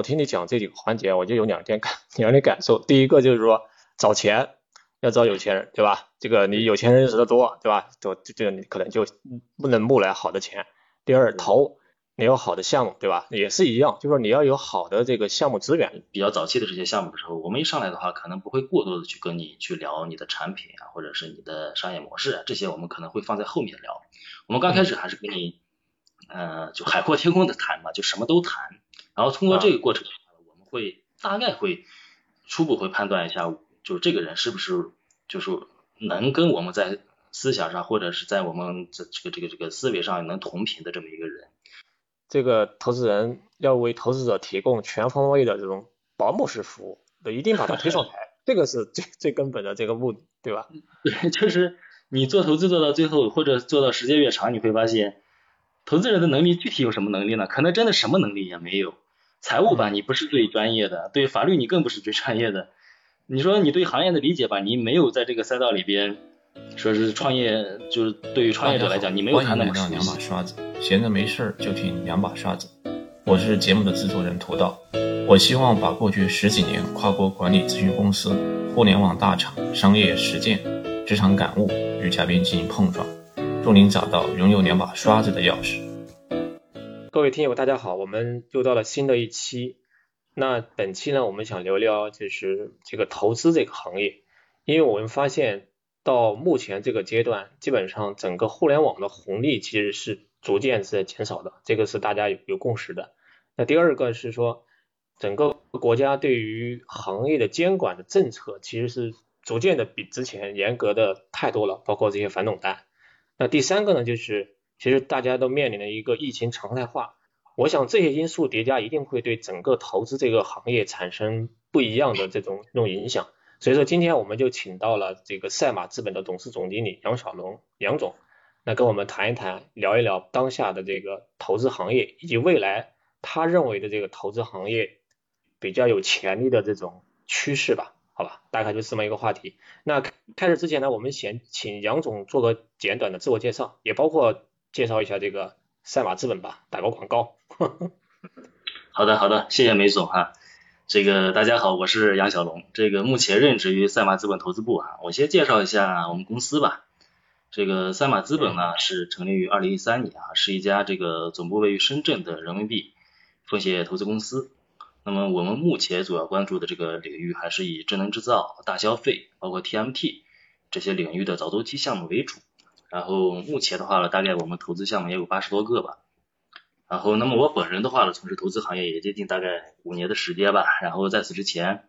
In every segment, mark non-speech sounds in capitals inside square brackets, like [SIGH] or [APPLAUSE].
我听你讲这几个环节，我就有两点感两点感受。第一个就是说找钱要找有钱人，对吧？这个你有钱人认识的多，对吧？就这个你可能就不能募来好的钱。第二投。你有好的项目，对吧？也是一样，就是说你要有好的这个项目资源。比较早期的这些项目的时候，我们一上来的话，可能不会过多的去跟你去聊你的产品啊，或者是你的商业模式啊，这些我们可能会放在后面聊。我们刚开始还是跟你，呃，就海阔天空的谈嘛，就什么都谈。然后通过这个过程，我们会大概会初步会判断一下，就是这个人是不是就是能跟我们在思想上或者是在我们这这个这个这个思维上能同频的这么一个人。这个投资人要为投资者提供全方位的这种保姆式服务，一定把他推上台，[LAUGHS] 这个是最最根本的这个目的，对吧？[LAUGHS] 对，就是你做投资做到最后，或者做到时间越长，你会发现，投资人的能力具体有什么能力呢？可能真的什么能力也没有。财务吧，你不是最专业的；对法律，你更不是最专业的。你说你对行业的理解吧，你没有在这个赛道里边，说是创业，就是对于创业者来讲，你没有他那么两把刷子。闲着没事儿就听两把刷子，我是节目的制作人涂道。我希望把过去十几年跨国管理咨询公司、互联网大厂、商业实践、职场感悟与嘉宾进行碰撞，助您找到拥有两把刷子的钥匙。各位听友，大家好，我们又到了新的一期。那本期呢，我们想聊聊就是这个投资这个行业，因为我们发现到目前这个阶段，基本上整个互联网的红利其实是。逐渐是在减少的，这个是大家有有共识的。那第二个是说，整个国家对于行业的监管的政策其实是逐渐的比之前严格的太多了，包括这些反垄断。那第三个呢，就是其实大家都面临了一个疫情常态化，我想这些因素叠加一定会对整个投资这个行业产生不一样的这种这种影响。所以说今天我们就请到了这个赛马资本的董事总经理杨小龙杨总。那跟我们谈一谈，聊一聊当下的这个投资行业，以及未来他认为的这个投资行业比较有潜力的这种趋势吧，好吧，大概就这么一个话题。那开始之前呢，我们先请杨总做个简短的自我介绍，也包括介绍一下这个赛马资本吧，打个广告。[LAUGHS] 好的，好的，谢谢梅总哈。这个大家好，我是杨小龙，这个目前任职于赛马资本投资部啊。我先介绍一下我们公司吧。这个赛马资本呢是成立于二零一三年啊，是一家这个总部位于深圳的人民币风险投资公司。那么我们目前主要关注的这个领域还是以智能制造、大消费，包括 TMT 这些领域的早周期项目为主。然后目前的话呢，大概我们投资项目也有八十多个吧。然后那么我本人的话呢，从事投资行业也接近大概五年的时间吧。然后在此之前，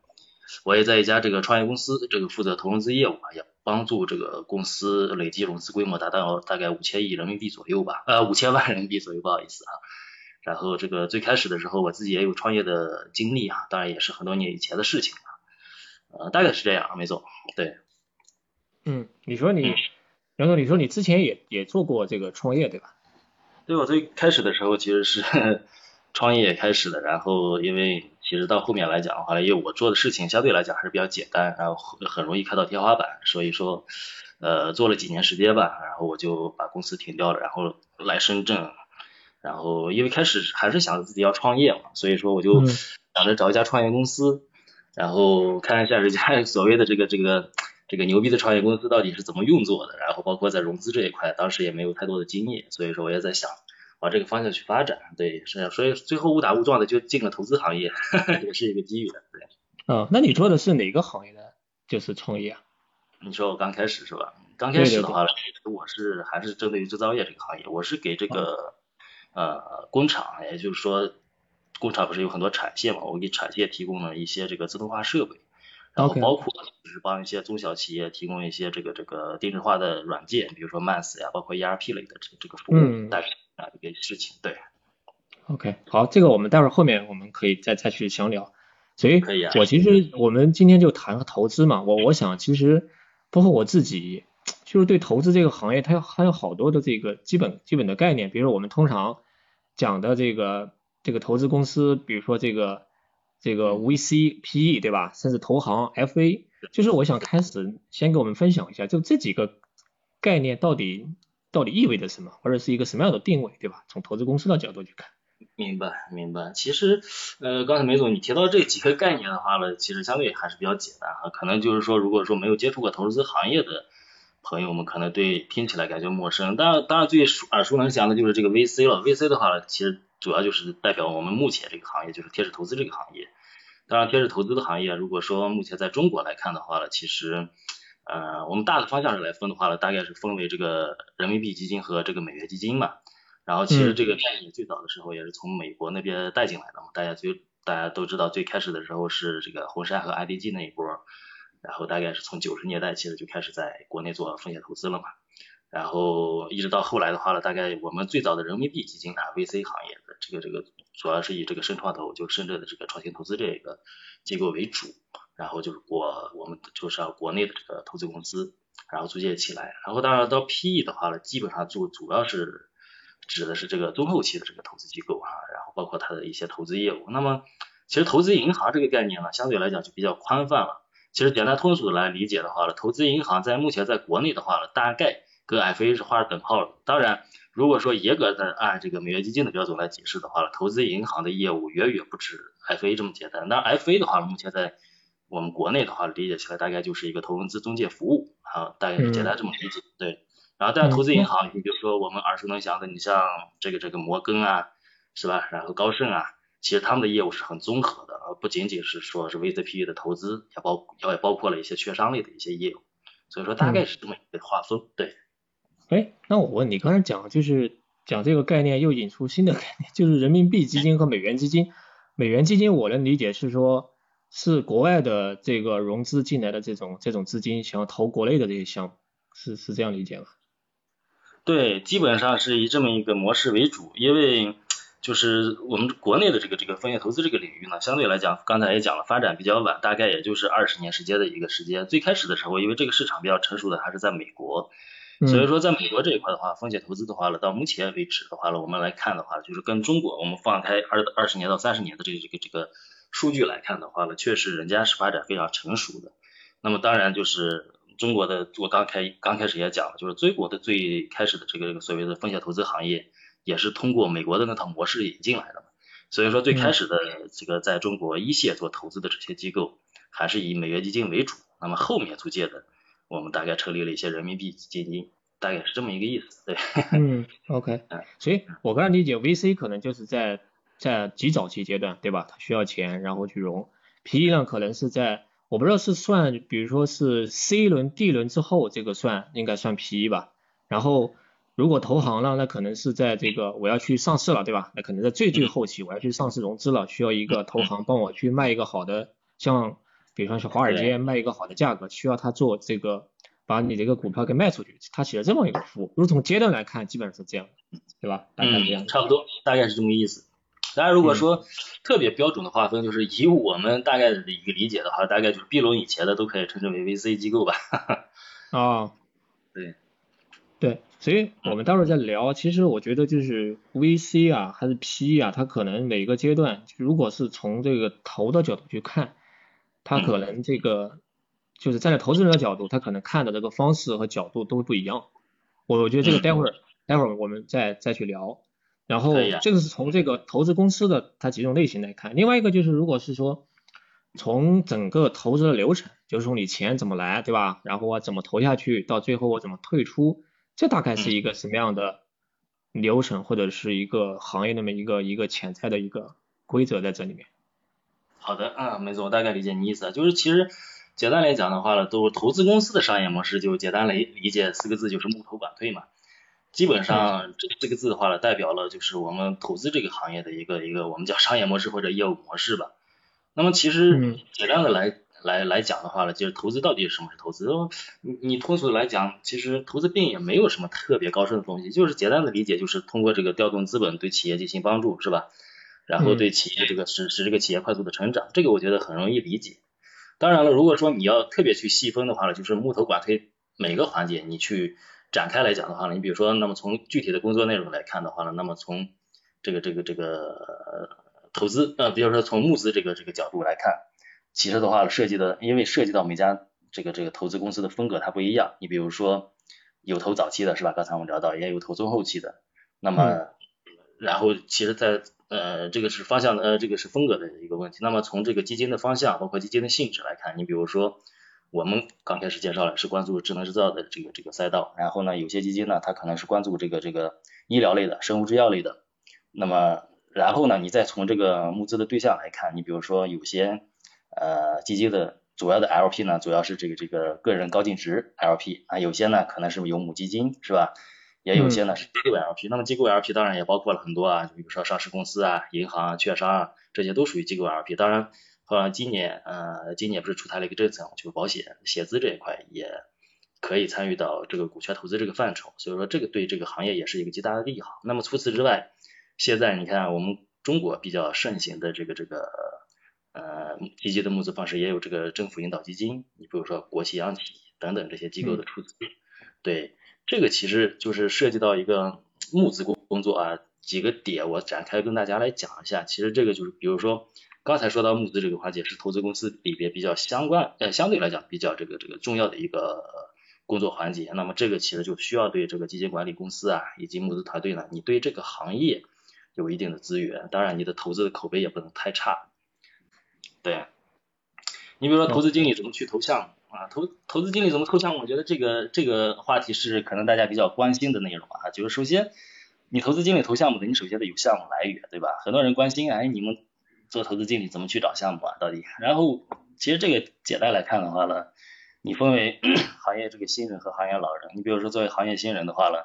我也在一家这个创业公司，这个负责投融资业务啊，也。帮助这个公司累计融资规模达到大概五千亿人民币左右吧，呃五千万人民币左右，不好意思啊。然后这个最开始的时候，我自己也有创业的经历啊，当然也是很多年以前的事情了，呃大概是这样，梅总，对。嗯，你说你杨总，你说你之前也也做过这个创业对吧？对，我最开始的时候其实是 [LAUGHS] 创业开始的，然后因为。其实到后面来讲的话，因为我做的事情相对来讲还是比较简单，然后很容易看到天花板，所以说呃做了几年时间吧，然后我就把公司停掉了，然后来深圳，然后因为开始还是想着自己要创业嘛，所以说我就想着找一家创业公司，然后看一下人家 [LAUGHS] 所谓的这个这个这个牛逼的创业公司到底是怎么运作的，然后包括在融资这一块，当时也没有太多的经验，所以说我也在想。往这个方向去发展，对，是，所以最后误打误撞的就进了投资行业，[LAUGHS] 也是一个机遇的，对。嗯，那你做的是哪个行业的？就是创业啊？你说我刚开始是吧？刚开始的话，我是还是针对于制造业这个行业，我是给这个呃工厂，也就是说工厂不是有很多产线嘛，我给产线提供了一些这个自动化设备，然后包括就是帮一些中小企业提供一些这个这个定制化的软件，比如说 MAS 呀，包括 ERP 类的这这个服务，但是。一个事情，对，OK，好，这个我们待会儿后面我们可以再再去详聊。所以。我其实我们今天就谈投资嘛，我我想其实包括我自己，就是对投资这个行业，它有还有好多的这个基本基本的概念，比如说我们通常讲的这个这个投资公司，比如说这个这个 VC、PE 对吧？甚至投行、FA，就是我想开始先给我们分享一下，就这几个概念到底。到底意味着什么，或者是一个什么样的定位，对吧？从投资公司的角度去看。明白，明白。其实，呃，刚才梅总你提到这几个概念的话呢，其实相对还是比较简单哈。可能就是说，如果说没有接触过投资行业的朋友们，可能对听起来感觉陌生。当然，当然最耳熟能详的就是这个 VC 了。VC 的话，其实主要就是代表我们目前这个行业，就是天使投资这个行业。当然，天使投资的行业，如果说目前在中国来看的话呢，其实，呃，我们大的方向上来分的话呢，大概是分为这个人民币基金和这个美元基金嘛。然后其实这个概念最早的时候也是从美国那边带进来的嘛，大家最大家都知道最开始的时候是这个红杉和 IDG 那一波，然后大概是从九十年代其实就开始在国内做风险投资了嘛，然后一直到后来的话呢，大概我们最早的人民币基金啊 VC 行业的这个这个主要是以这个深创投就深圳的这个创新投资这个机构为主，然后就是国我们就是要国内的这个投资公司，然后组建起来，然后当然到 PE 的话呢，基本上就主要是。指的是这个中后期的这个投资机构啊，然后包括它的一些投资业务。那么其实投资银行这个概念呢，相对来讲就比较宽泛了。其实简单通俗的来理解的话呢，投资银行在目前在国内的话呢，大概跟 FA 是画上等号的。当然，如果说严格的按这个美元基金的标准来解释的话呢，投资银行的业务远远不止 FA 这么简单。那 FA 的话，目前在我们国内的话理解起来大概就是一个投融资中介服务啊，大概是简单这么理解，对。然后，但是投资银行，你比如说我们耳熟能详的，你像这个这个摩根啊，是吧？然后高盛啊，其实他们的业务是很综合的，而不仅仅是说是 VCPE 的投资，也包也包括了一些券商类的一些业务。所以说大概是这么一个划分，对。哎，那我问你，刚才讲就是讲这个概念，又引出新的概念，[LAUGHS] 就是人民币基金和美元基金。美元基金我能理解是说，是国外的这个融资进来的这种这种资金，想要投国内的这些项目，是是这样理解吗？对，基本上是以这么一个模式为主，因为就是我们国内的这个这个风险投资这个领域呢，相对来讲，刚才也讲了，发展比较晚，大概也就是二十年时间的一个时间。最开始的时候，因为这个市场比较成熟的还是在美国，所以说在美国这一块的话，风险投资的话呢，到目前为止的话呢，我们来看的话，就是跟中国我们放开二二十年到三十年的这个这个这个数据来看的话呢，确实人家是发展非常成熟的。那么当然就是。中国的我刚开刚开始也讲了，就是中国的最开始的这个这个所谓的风险投资行业，也是通过美国的那套模式引进来的。所以说最开始的这个在中国一线做投资的这些机构，还是以美元基金为主。那么后面逐渐的，我们大概成立了一些人民币基金，大概是这么一个意思。对。嗯，OK。[LAUGHS] 所以我刚才理解 VC 可能就是在在极早期阶段，对吧？它需要钱，然后去融。PE 呢，可能是在我不知道是算，比如说是 C 轮、D 轮之后，这个算应该算 PE 吧。然后如果投行呢，那可能是在这个我要去上市了，对吧？那可能在最最后期，我要去上市融资了，需要一个投行帮我去卖一个好的，像比方说华尔街卖一个好的价格，需要他做这个把你这个股票给卖出去，他起了这么一个服务。如果从阶段来看，基本上是这样，对吧？大概这样。差不多，大概是这么个意思。当然，如果说特别标准的划分，就是以我们大概的一个理解的话，大概就是 B 轮以前的都可以称之为 VC 机构吧。[LAUGHS] 啊，对，对，所以我们待会儿再聊。其实我觉得就是 VC 啊，还是 PE 啊，它可能每个阶段，如果是从这个投的角度去看，它可能这个就是站在投资人的角度，他可能看的这个方式和角度都不一样。我我觉得这个待会儿待会儿我们再再去聊。然后这个是从这个投资公司的它几种类型来看，另外一个就是如果是说从整个投资的流程，就是从你钱怎么来，对吧？然后我怎么投下去，到最后我怎么退出，这大概是一个什么样的流程，或者是一个行业那么一个一个潜在的一个规则在这里面。好的，啊，没错，我大概理解你意思啊，就是其实简单来讲的话呢，都投资公司的商业模式就简单来理解四个字，就是募投管退嘛。基本上这这个字的话呢，代表了就是我们投资这个行业的一个一个我们叫商业模式或者业务模式吧。那么其实简单的来来来讲的话呢，就是投资到底什么是投资？你你通俗的来讲，其实投资并也没有什么特别高深的东西，就是简单的理解就是通过这个调动资本对企业进行帮助，是吧？然后对企业这个使使这个企业快速的成长，这个我觉得很容易理解。当然了，如果说你要特别去细分的话呢，就是募投管推每个环节你去。展开来讲的话呢，你比如说，那么从具体的工作内容来看的话呢，那么从这个这个这个投资呃，比如说从募资这个这个角度来看，其实的话涉及的，因为涉及到每家这个这个投资公司的风格它不一样，你比如说有投早期的是吧？刚才我们聊到也有投中后期的，那么然后其实，在呃，这个是方向的，呃，这个是风格的一个问题。那么从这个基金的方向，包括基金的性质来看，你比如说我们刚开始介绍了是关注智能制造的这个这个赛道，然后呢，有些基金呢，它可能是关注这个这个医疗类的、生物制药类的。那么然后呢，你再从这个募资的对象来看，你比如说有些呃基金的主要的 LP 呢，主要是这个这个个人高净值 LP 啊，有些呢可能是有母基金，是吧？也有些呢是机构 LP，那么机构 LP 当然也包括了很多啊，比如说上市公司啊、银行啊、券商啊，这些都属于机构 LP。当然，呃，今年呃，今年不是出台了一个政策，就是保险险资这一块也可以参与到这个股权投资这个范畴，所以说这个对这个行业也是一个极大的利好。那么除此之外，现在你看我们中国比较盛行的这个这个呃基金的募资方式，也有这个政府引导基金，你比如说国企、央企等等这些机构的出资，对。这个其实就是涉及到一个募资工工作啊，几个点我展开跟大家来讲一下。其实这个就是，比如说刚才说到募资这个环节是投资公司里边比较相关，呃，相对来讲比较这个这个重要的一个工作环节。那么这个其实就需要对这个基金管理公司啊以及募资团队呢，你对这个行业有一定的资源，当然你的投资的口碑也不能太差。对，你比如说投资经理怎么去投项目？啊，投投资经理怎么投项目？我觉得这个这个话题是可能大家比较关心的内容啊。就是首先，你投资经理投项目的，你首先得有项目来源，对吧？很多人关心，哎，你们做投资经理怎么去找项目啊？到底？然后，其实这个简单来看的话呢，你分为 [COUGHS] 行业这个新人和行业老人。你比如说作为行业新人的话呢，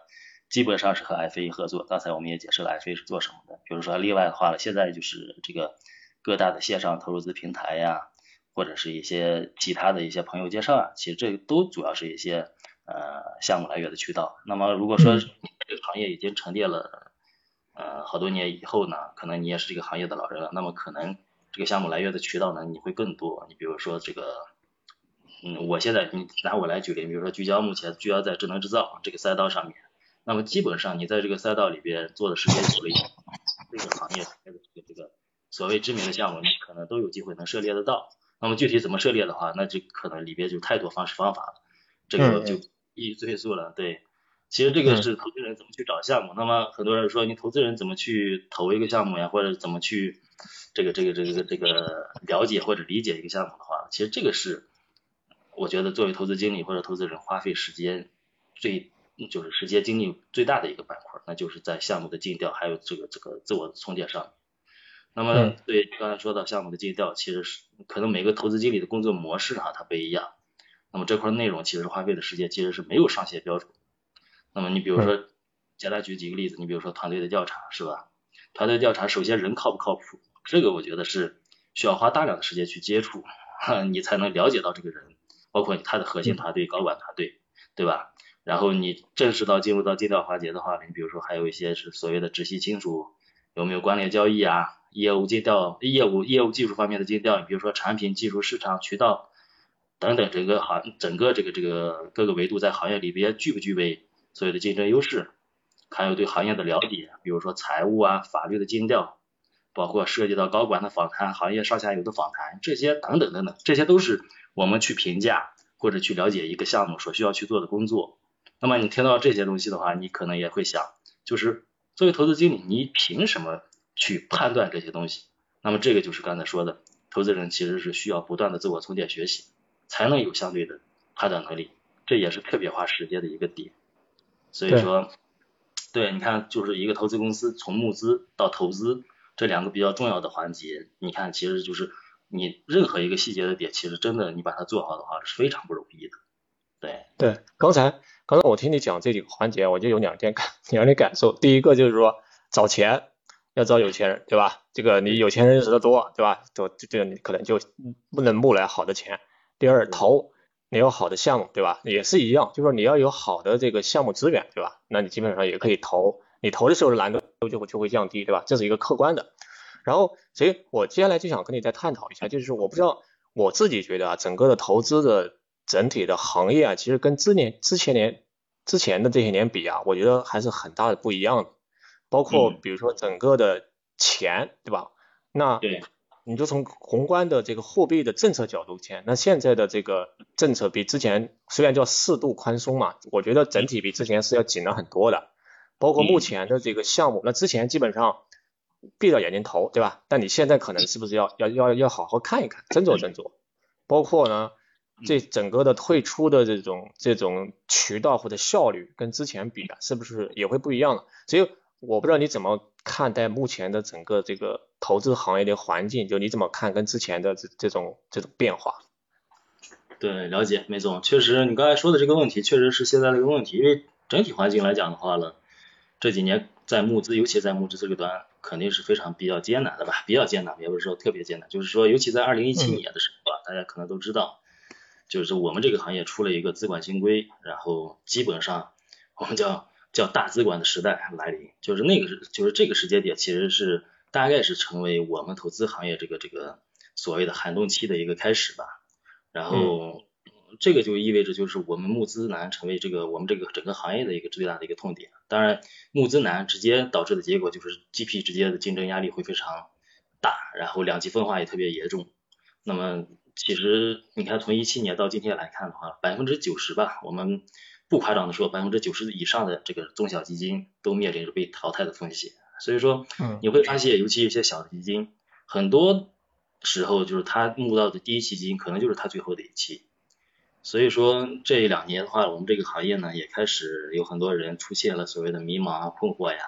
基本上是和 FA 合作。刚才我们也解释了 FA 是做什么的。比如说另外的话呢，现在就是这个各大的线上投资平台呀。或者是一些其他的一些朋友介绍啊，其实这个都主要是一些呃项目来源的渠道。那么如果说这个行业已经沉淀了呃好多年以后呢，可能你也是这个行业的老人了，那么可能这个项目来源的渠道呢你会更多。你比如说这个，嗯，我现在你拿我来举例，比如说聚焦目前聚焦在智能制造这个赛道上面，那么基本上你在这个赛道里边做的时间久了，这个行业这个这个所谓知名的项目，你可能都有机会能涉猎得到。那么具体怎么涉猎的话，那就可能里边就太多方式方法了，这个就一一赘述了。对，其实这个是投资人怎么去找项目。那么很多人说，你投资人怎么去投一个项目呀，或者怎么去这个这个这个这个了解或者理解一个项目的话，其实这个是我觉得作为投资经理或者投资人花费时间最就是时间精力最大的一个板块，那就是在项目的尽调还有这个这个自我充电上。那么对刚才说到项目的尽调，其实是可能每个投资经理的工作模式哈它不一样。那么这块内容其实花费的时间其实是没有上限标准。那么你比如说简单举几个例子，你比如说团队的调查是吧？团队调查首先人靠不靠谱，这个我觉得是需要花大量的时间去接触，[LAUGHS] 你才能了解到这个人，包括他的核心团队、高管团队，对吧？然后你正式到进入到尽调环节的话，你比如说还有一些是所谓的直系亲属，有没有关联交易啊？业务尽调、业务业务技术方面的尽调，比如说产品、技术、市场、渠道等等，整个行整个这个这个各个维度在行业里边具不具备所有的竞争优势，还有对行业的了解，比如说财务啊、法律的尽调，包括涉及到高管的访谈、行业上下游的访谈，这些等等等等，这些都是我们去评价或者去了解一个项目所需要去做的工作。那么你听到这些东西的话，你可能也会想，就是作为投资经理，你凭什么？去判断这些东西，那么这个就是刚才说的，投资人其实是需要不断的自我充电学习，才能有相对的判断能力，这也是特别花时间的一个点。所以说，对，你看，就是一个投资公司从募资到投资这两个比较重要的环节，你看，其实就是你任何一个细节的点，其实真的你把它做好的话是非常不容易的。对对，刚才刚才我听你讲这几个环节，我就有两点感 [LAUGHS] 两点感受，第一个就是说找钱。要找有钱人，对吧？这个你有钱人认识的多，对吧？就这个你可能就不能募来好的钱。第二，投你有好的项目，对吧？也是一样，就是说你要有好的这个项目资源，对吧？那你基本上也可以投，你投的时候的难度就会就会降低，对吧？这是一个客观的。然后，所以我接下来就想跟你再探讨一下，就是我不知道我自己觉得啊，整个的投资的整体的行业啊，其实跟之年之前年之前的这些年比啊，我觉得还是很大的不一样的。包括比如说整个的钱，对吧？那你就从宏观的这个货币的政策角度讲，那现在的这个政策比之前虽然叫适度宽松嘛，我觉得整体比之前是要紧了很多的。包括目前的这个项目，那之前基本上闭着眼睛投，对吧？但你现在可能是不是要要要要好好看一看，斟酌斟酌，包括呢，这整个的退出的这种这种渠道或者效率跟之前比啊，是不是也会不一样了？所以我不知道你怎么看待目前的整个这个投资行业的环境，就你怎么看跟之前的这这种这种变化？对，了解，梅总，确实你刚才说的这个问题确实是现在的一个问题，因为整体环境来讲的话呢，这几年在募资，尤其在募资这个端，肯定是非常比较艰难的吧，比较艰难，也不是说特别艰难，就是说，尤其在二零一七年的时候啊，大家可能都知道，就是我们这个行业出了一个资管新规，然后基本上我们叫叫大资管的时代来临，就是那个是就是这个时间点，其实是大概是成为我们投资行业这个这个所谓的寒冬期的一个开始吧。然后这个就意味着就是我们募资难成为这个我们这个整个行业的一个最大的一个痛点。当然，募资难直接导致的结果就是 GP 直接的竞争压力会非常大，然后两极分化也特别严重。那么其实你看从一七年到今天来看的话，百分之九十吧，我们不夸张的说，百分之九十以上的这个中小基金都面临着被淘汰的风险。所以说你会发现，尤其一些小的基金，很多。时候就是他募到的第一期基金，可能就是他最后的一期。所以说这两年的话，我们这个行业呢也开始有很多人出现了所谓的迷茫啊、困惑呀，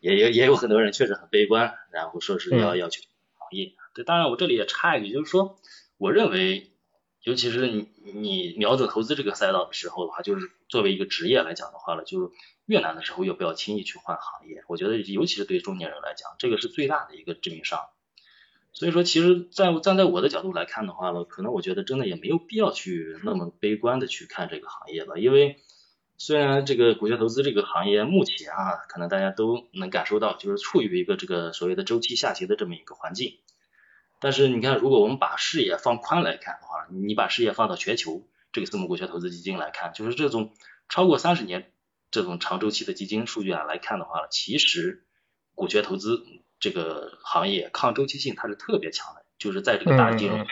也也也有很多人确实很悲观，然后说是要要去行业。对，当然我这里也插一句，就是说，我认为，尤其是你你瞄准投资这个赛道的时候的话，就是作为一个职业来讲的话呢，就是越难的时候，越不要轻易去换行业。我觉得尤其是对中年人来讲，这个是最大的一个致命伤。所以说，其实，在站在我的角度来看的话呢，可能我觉得真的也没有必要去那么悲观的去看这个行业吧。因为虽然这个股权投资这个行业目前啊，可能大家都能感受到，就是处于一个这个所谓的周期下行的这么一个环境。但是你看，如果我们把视野放宽来看的话，你把视野放到全球这个私募股权投资基金来看，就是这种超过三十年这种长周期的基金数据啊来看的话，其实股权投资。这个行业抗周期性它是特别强的，就是在这个大金融，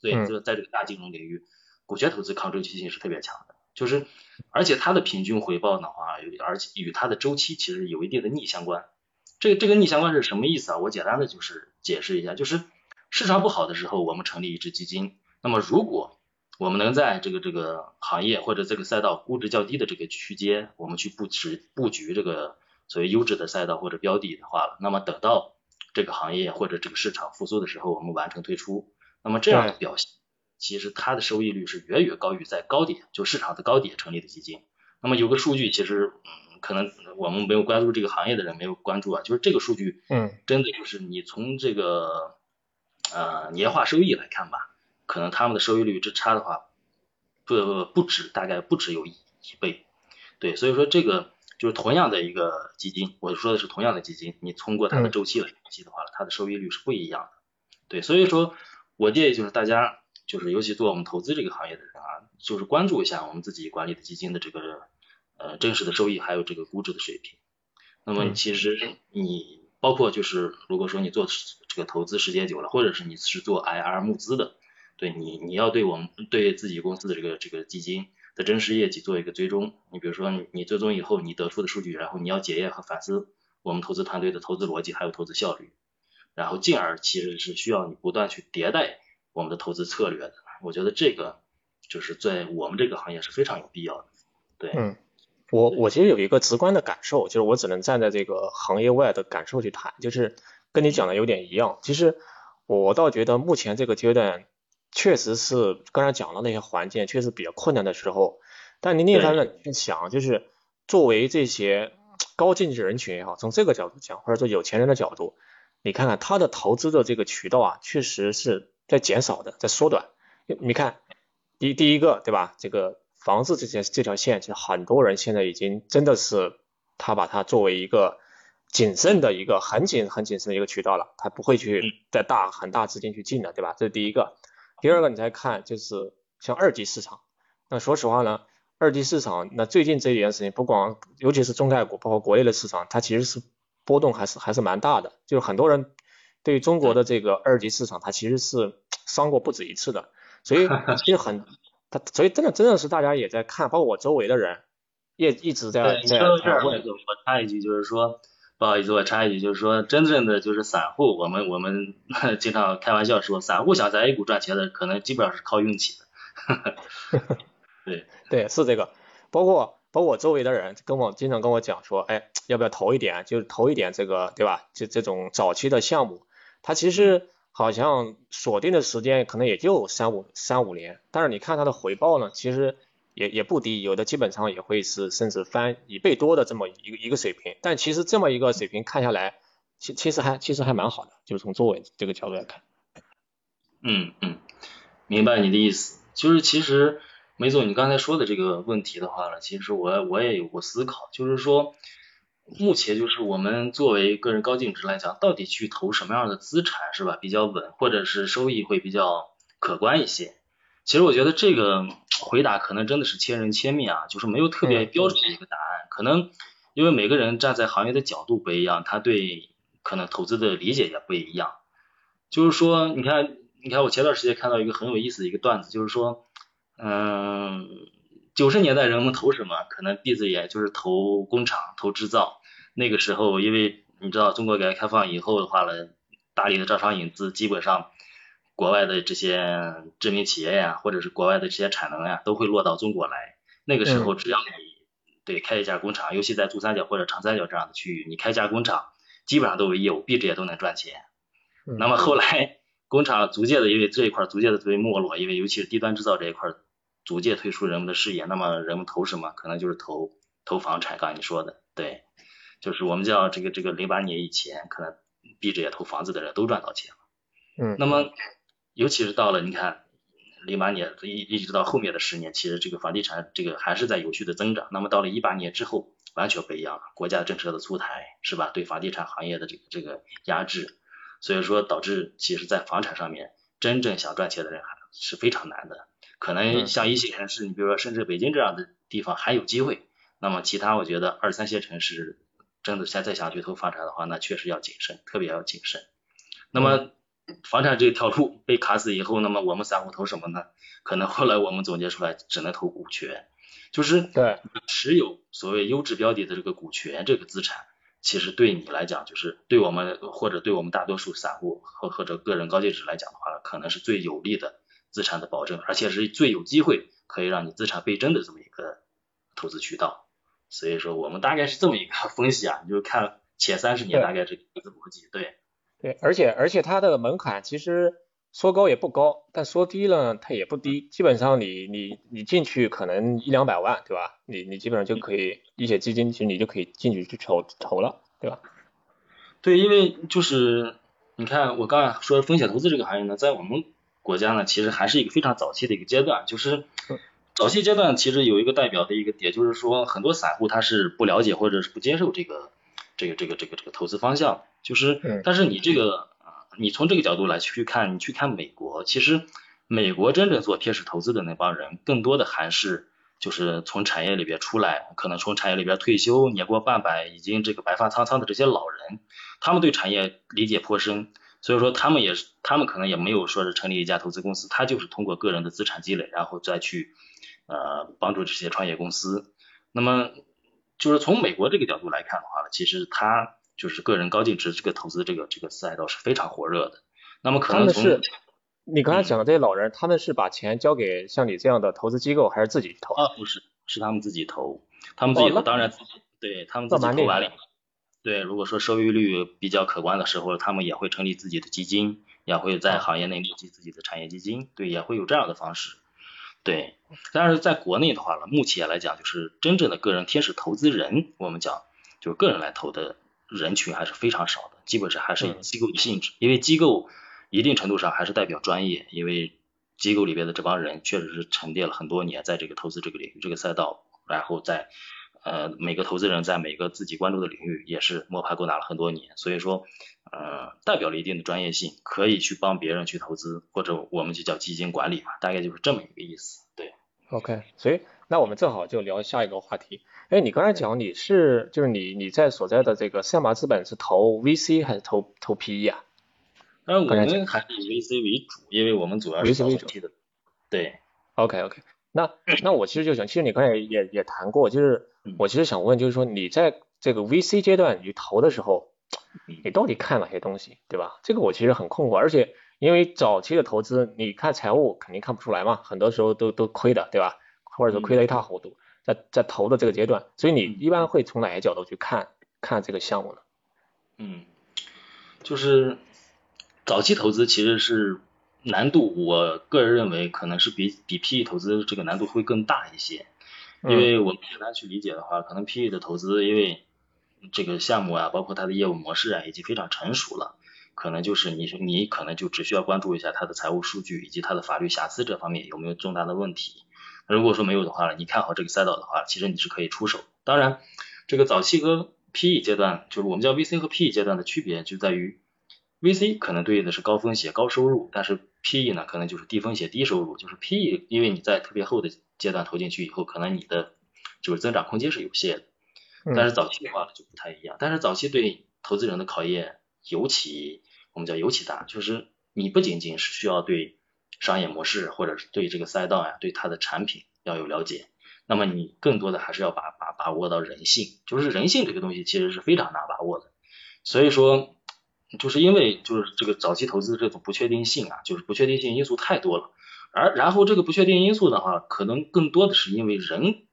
对，就在这个大金融领域，股权投资抗周期性是特别强的，就是而且它的平均回报的话，而且与它的周期其实有一定的逆相关。这个这个逆相关是什么意思啊？我简单的就是解释一下，就是市场不好的时候，我们成立一支基金，那么如果我们能在这个这个行业或者这个赛道估值较低的这个区间，我们去布置布局这个。所谓优质的赛道或者标的的话，那么等到这个行业或者这个市场复苏的时候，我们完成退出，那么这样的表现，其实它的收益率是远远高于在高点就市场的高点成立的基金。那么有个数据，其实嗯，可能我们没有关注这个行业的人没有关注啊，就是这个数据，嗯，真的就是你从这个呃年化收益来看吧，可能他们的收益率之差的话，不不止大概不止有一一倍，对，所以说这个。就是同样的一个基金，我说的是同样的基金，你通过它的周期来分析的话，它的收益率是不一样的。对，所以说我建议就是大家，就是尤其做我们投资这个行业的人啊，就是关注一下我们自己管理的基金的这个呃真实的收益，还有这个估值的水平。那么其实你包括就是如果说你做这个投资时间久了，或者是你是做 IR 募资的，对你你要对我们对自己公司的这个这个基金。的真实业绩做一个追踪，你比如说你你追踪以后你得出的数据，然后你要检验和反思我们投资团队的投资逻辑还有投资效率，然后进而其实是需要你不断去迭代我们的投资策略的。我觉得这个就是在我们这个行业是非常有必要的。对，我我其实有一个直观的感受，就是我只能站在这个行业外的感受去谈，就是跟你讲的有点一样。其实我倒觉得目前这个阶段。确实是刚才讲的那些环境确实比较困难的时候，但您另一方面去想，就是作为这些高净值人群也好，从这个角度讲，或者说有钱人的角度，你看看他的投资的这个渠道啊，确实是在减少的，在缩短。你看，第第一个对吧？这个房子这些这条线，其实很多人现在已经真的是他把它作为一个谨慎的一个很谨很谨慎的一个渠道了，他不会去再大很大资金去进的，对吧？这是第一个。第二个，你再看就是像二级市场，那说实话呢，二级市场那最近这一段时间，不光尤其是中概股，包括国内的市场，它其实是波动还是还是蛮大的。就是很多人对于中国的这个二级市场，它其实是伤过不止一次的。所以其实很，他所以真的真的是大家也在看，包括我周围的人也一直在在问。我插一句，就是说，不好意思，我插一句，就是说真正的就是散户，我们我们 [LAUGHS] 经常开玩笑说，散户想在 A 股赚钱的，可能基本上是靠运气的。[LAUGHS] 对 [LAUGHS] 对，是这个，包括包括我周围的人跟我经常跟我讲说，哎，要不要投一点，就是投一点这个，对吧？就这种早期的项目，它其实好像锁定的时间可能也就三五三五年，但是你看它的回报呢，其实。也也不低，有的基本上也会是甚至翻一倍多的这么一个一个水平，但其实这么一个水平看下来，其其实还其实还蛮好的，就是从作为这个角度来看。嗯嗯，明白你的意思，就是其实梅总你刚才说的这个问题的话呢，其实我我也有过思考，就是说目前就是我们作为个人高净值来讲，到底去投什么样的资产是吧比较稳，或者是收益会比较可观一些？其实我觉得这个回答可能真的是千人千面啊，就是没有特别标准的一个答案。可能因为每个人站在行业的角度不一样，他对可能投资的理解也不一样。就是说，你看，你看我前段时间看到一个很有意思的一个段子，就是说，嗯，九十年代人们投什么？可能闭着眼就是投工厂、投制造。那个时候，因为你知道，中国改革开放以后的话呢，大力的招商引资，基本上。国外的这些知名企业呀，或者是国外的这些产能呀，都会落到中国来。那个时候，只要你对开一家工厂，尤其在珠三角或者长三角这样的区域，你开一家工厂，基本上都有业务，闭着眼都能赚钱。那么后来工厂逐渐的因为这一块逐渐的被没落，因为尤其是低端制造这一块逐渐退出人们的视野，那么人们投什么？可能就是投投房产。刚才你说的，对，就是我们叫这个这个零八年以前，可能闭着眼投房子的人都赚到钱了。嗯，那么。尤其是到了你看零八年一一直到后面的十年，其实这个房地产这个还是在有序的增长。那么到了一八年之后，完全不一样了，国家政策的出台是吧？对房地产行业的这个这个压制，所以说导致其实，在房产上面真正想赚钱的人还是非常难的。可能像一线城市，你比如说深圳、北京这样的地方还有机会。那么其他我觉得二三线城市真的现在想去投房产的话，那确实要谨慎，特别要谨慎。那么。房产这条路被卡死以后，那么我们散户投什么呢？可能后来我们总结出来，只能投股权，就是对持有所谓优质标的的这个股权这个资产，其实对你来讲，就是对我们或者对我们大多数散户或或者个人高净值来讲的话，可能是最有利的资产的保证，而且是最有机会可以让你资产倍增的这么一个投资渠道。所以说，我们大概是这么一个 [LAUGHS] 分析啊，你就看前三十年大概这个投资逻辑，对。对，而且而且它的门槛其实说高也不高，但说低了它也不低，基本上你你你进去可能一两百万，对吧？你你基本上就可以一些基金，其实你就可以进去去投投了，对吧？对，因为就是你看我刚才说的风险投资这个行业呢，在我们国家呢，其实还是一个非常早期的一个阶段，就是早期阶段其实有一个代表的一个点，就是说很多散户他是不了解或者是不接受这个。这个这个这个这个投资方向，就是，但是你这个啊，你从这个角度来去看，你去看美国，其实美国真正做天使投资的那帮人，更多的还是就是从产业里边出来，可能从产业里边退休，年过半百，已经这个白发苍苍的这些老人，他们对产业理解颇深，所以说他们也是，他们可能也没有说是成立一家投资公司，他就是通过个人的资产积累，然后再去呃帮助这些创业公司，那么。就是从美国这个角度来看的话呢，其实它就是个人高净值这个投资这个这个赛道是非常火热的。那么可能从你刚才讲的这些老人，他们是把钱交给像你这样的投资机构，还是自己投？啊，不是，是他们自己投。他们自己投，当然自己对他们自己投完了。对，如果说收益率比较可观的时候，他们也会成立自己的基金，也会在行业内募集自己的产业基金。对，也会有这样的方式。对，但是在国内的话呢，目前来讲，就是真正的个人天使投资人，我们讲就是个人来投的人群还是非常少的，基本上还是以机构的性质，因为机构一定程度上还是代表专业，因为机构里边的这帮人确实是沉淀了很多年在这个投资这个领域这个赛道，然后在呃每个投资人在每个自己关注的领域也是摸爬滚打了很多年，所以说。呃，代表了一定的专业性，可以去帮别人去投资，或者我们就叫基金管理嘛，大概就是这么一个意思。对，OK，所以那我们正好就聊下一个话题。哎，你刚才讲你是就是你你在所在的这个赛马资本是投 VC 还是投投 PE 啊？呃，我们还是以 VC 为主，因为我们主要是 VC 为主的。对，OK OK，那那我其实就想，其实你刚才也也谈过，就是我其实想问，就是说你在这个 VC 阶段你投的时候，[TSK] 你到底看哪些东西，对吧？这个我其实很困惑，而且因为早期的投资，你看财务肯定看不出来嘛，很多时候都都亏的，对吧？或者说亏得一塌糊涂，在在投的这个阶段，所以你一般会从哪些角度去看看这个项目呢？嗯，就是早期投资其实是。难度，我个人认为可能是比比 PE 投资这个难度会更大一些，因为我们简单去理解的话，可能 PE 的投资，因为这个项目啊，包括它的业务模式啊，已经非常成熟了，可能就是你你可能就只需要关注一下它的财务数据以及它的法律瑕疵这方面有没有重大的问题。如果说没有的话，你看好这个赛道的话，其实你是可以出手。当然，这个早期和 PE 阶段，就是我们叫 VC 和 PE 阶段的区别就在于。VC 可能对应的是高风险高收入，但是 PE 呢可能就是低风险低收入。就是 PE，因为你在特别后的阶段投进去以后，可能你的就是增长空间是有限的。但是早期的话就不太一样。但是早期对投资人的考验尤其我们叫尤其大，就是你不仅仅是需要对商业模式或者是对这个赛道呀，对它的产品要有了解，那么你更多的还是要把把把握到人性，就是人性这个东西其实是非常难把握的。所以说。就是因为就是这个早期投资这种不确定性啊，就是不确定性因素太多了，而然后这个不确定因素的话，可能更多的是因为人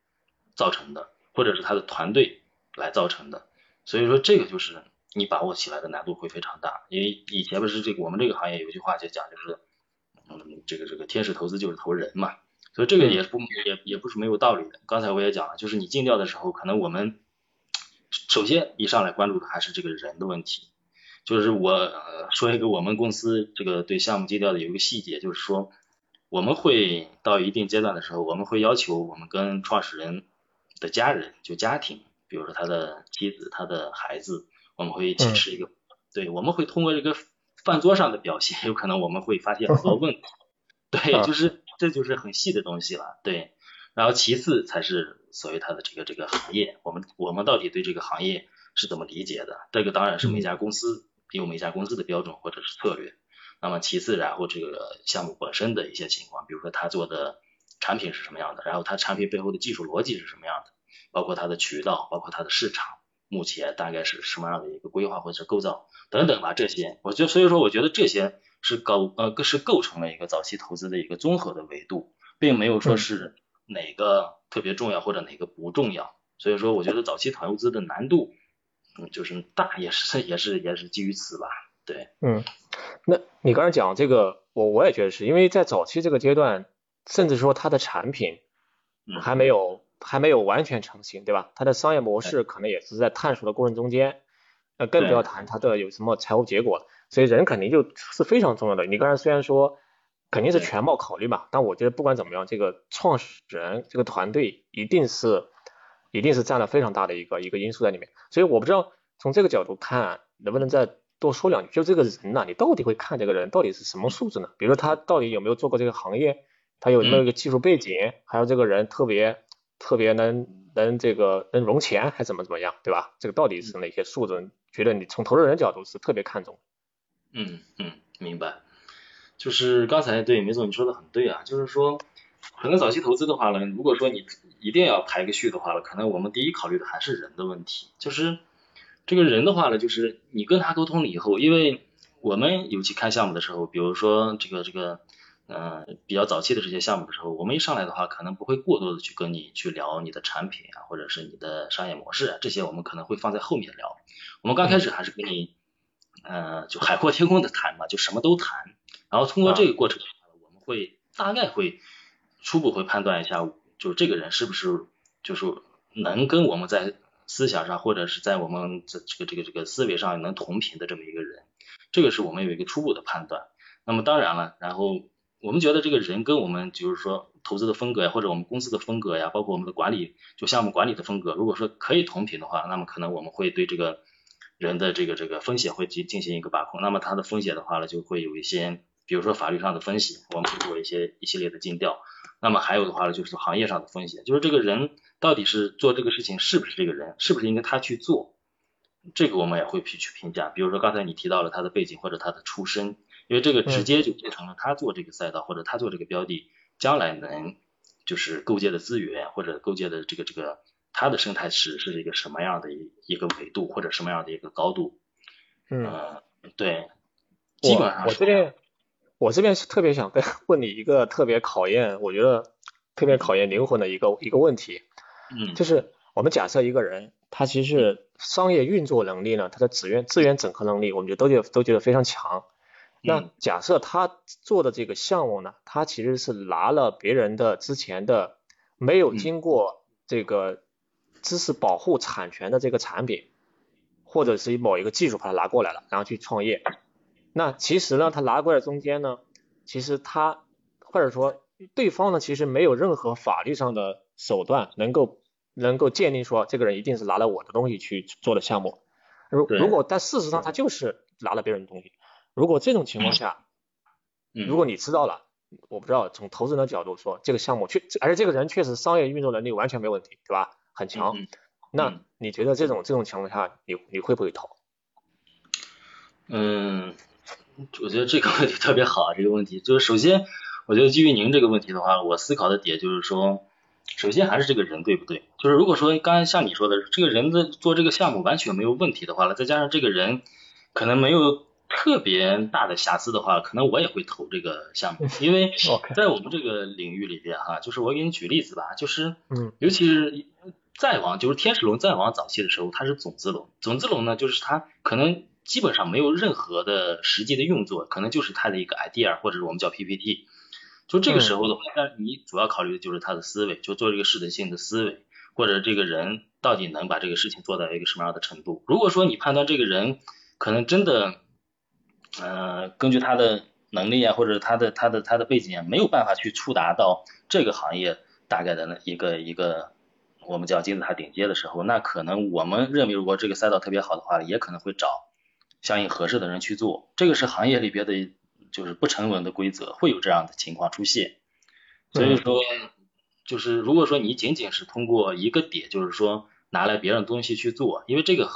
造成的，或者是他的团队来造成的，所以说这个就是你把握起来的难度会非常大。因为以前不是这个我们这个行业有句话就讲，就是嗯这个这个天使投资就是投人嘛，所以这个也不也也不是没有道理的。刚才我也讲了，就是你尽调的时候，可能我们首先一上来关注的还是这个人的问题。就是我说一个我们公司这个对项目尽调的有一个细节，就是说我们会到一定阶段的时候，我们会要求我们跟创始人的家人，就家庭，比如说他的妻子、他的孩子，我们会一起吃一个，对，我们会通过这个饭桌上的表现，有可能我们会发现很多问题，[LAUGHS] 对，就是这就是很细的东西了，对，然后其次才是所谓他的这个这个行业，我们我们到底对这个行业是怎么理解的？这个当然是每家公司。有每家公司的标准或者是策略，那么其次，然后这个项目本身的一些情况，比如说他做的产品是什么样的，然后他产品背后的技术逻辑是什么样的，包括它的渠道，包括它的市场，目前大概是什么样的一个规划或者是构造等等吧，这些，我觉得所以说我觉得这些是构呃是构成了一个早期投资的一个综合的维度，并没有说是哪个特别重要或者哪个不重要，所以说我觉得早期投资的难度嗯。就是大也是 [LAUGHS] 也是也是基于此吧，对，嗯，那你刚才讲这个，我我也觉得是因为在早期这个阶段，甚至说它的产品还没有还没有完全成型，对吧？它的商业模式可能也是在探索的过程中间，呃，更不要谈它的有什么财务结果，所以人肯定就是非常重要的。你刚才虽然说肯定是全貌考虑嘛，但我觉得不管怎么样，这个创始人这个团队一定是。一定是占了非常大的一个一个因素在里面，所以我不知道从这个角度看能不能再多说两句。就这个人呐，你到底会看这个人到底是什么素质呢？比如说他到底有没有做过这个行业，他有没有一个技术背景，还有这个人特别特别能能这个能融钱，还怎么怎么样，对吧？这个到底是哪些素质？觉得你从投资人角度是特别看重？嗯嗯，明白。就是刚才对梅总你说的很对啊，就是说。可能早期投资的话呢，如果说你一定要排个序的话呢，可能我们第一考虑的还是人的问题。就是这个人的话呢，就是你跟他沟通了以后，因为我们尤其看项目的时候，比如说这个这个嗯比较早期的这些项目的时候，我们一上来的话，可能不会过多的去跟你去聊你的产品啊，或者是你的商业模式啊，这些我们可能会放在后面聊。我们刚开始还是跟你嗯就海阔天空的谈嘛，就什么都谈。然后通过这个过程，我们会大概会。初步会判断一下，就这个人是不是就是能跟我们在思想上或者是在我们这这个这个这个思维上能同频的这么一个人，这个是我们有一个初步的判断。那么当然了，然后我们觉得这个人跟我们就是说投资的风格呀，或者我们公司的风格呀，包括我们的管理就项目管理的风格，如果说可以同频的话，那么可能我们会对这个人的这个这个风险会进进行一个把控。那么他的风险的话呢，就会有一些，比如说法律上的分析，我们会做一些一系列的尽调。那么还有的话呢，就是行业上的风险，就是这个人到底是做这个事情是不是这个人，是不是应该他去做，这个我们也会去去评价。比如说刚才你提到了他的背景或者他的出身，因为这个直接就变成了他做这个赛道或者他做这个标的将来能就是构建的资源或者构建的这个这个它的生态池是一个什么样的一一个维度或者什么样的一个高度。嗯，对，基本上我这边我这边是特别想跟问你一个特别考验，我觉得特别考验灵魂的一个一个问题。嗯，就是我们假设一个人，他其实商业运作能力呢，他的资源资源整合能力，我们觉得都觉得都觉得非常强。那假设他做的这个项目呢，他其实是拿了别人的之前的没有经过这个知识保护产权的这个产品，或者是某一个技术把它拿过来了，然后去创业。那其实呢，他拿过来中间呢，其实他或者说对方呢，其实没有任何法律上的手段能够能够鉴定说这个人一定是拿了我的东西去做的项目。如如果但事实上他就是拿了别人的东西。如果这种情况下，如果你知道了，我不知道从投资人的角度说，这个项目确，而且这个人确实商业运作能力完全没问题，对吧？很强。那你觉得这种这种情况下，你你会不会投？嗯，我觉得这个问题特别好啊，这个问题就是首先，我觉得基于您这个问题的话，我思考的点就是说，首先还是这个人对不对？就是如果说刚才像你说的，这个人的做这个项目完全没有问题的话了，再加上这个人可能没有。特别大的瑕疵的话，可能我也会投这个项目，因为 [LAUGHS] 在我们这个领域里边哈，就是我给你举例子吧，就是嗯，尤其是再往就是天使龙再往早期的时候，它是种子龙，种子龙呢就是它可能基本上没有任何的实际的运作，可能就是它的一个 idea 或者是我们叫 PPT，就这个时候的话，但你主要考虑的就是他的思维，就做这个适得性的思维，或者这个人到底能把这个事情做到一个什么样的程度。如果说你判断这个人可能真的。呃，根据他的能力啊，或者他的他的他的背景啊，没有办法去触达到这个行业大概的那一个一个我们叫金字塔顶尖的时候，那可能我们认为如果这个赛道特别好的话，也可能会找相应合适的人去做。这个是行业里边的，就是不成文的规则，会有这样的情况出现。所以说，就是如果说你仅仅是通过一个点，就是说拿来别人东西去做，因为这个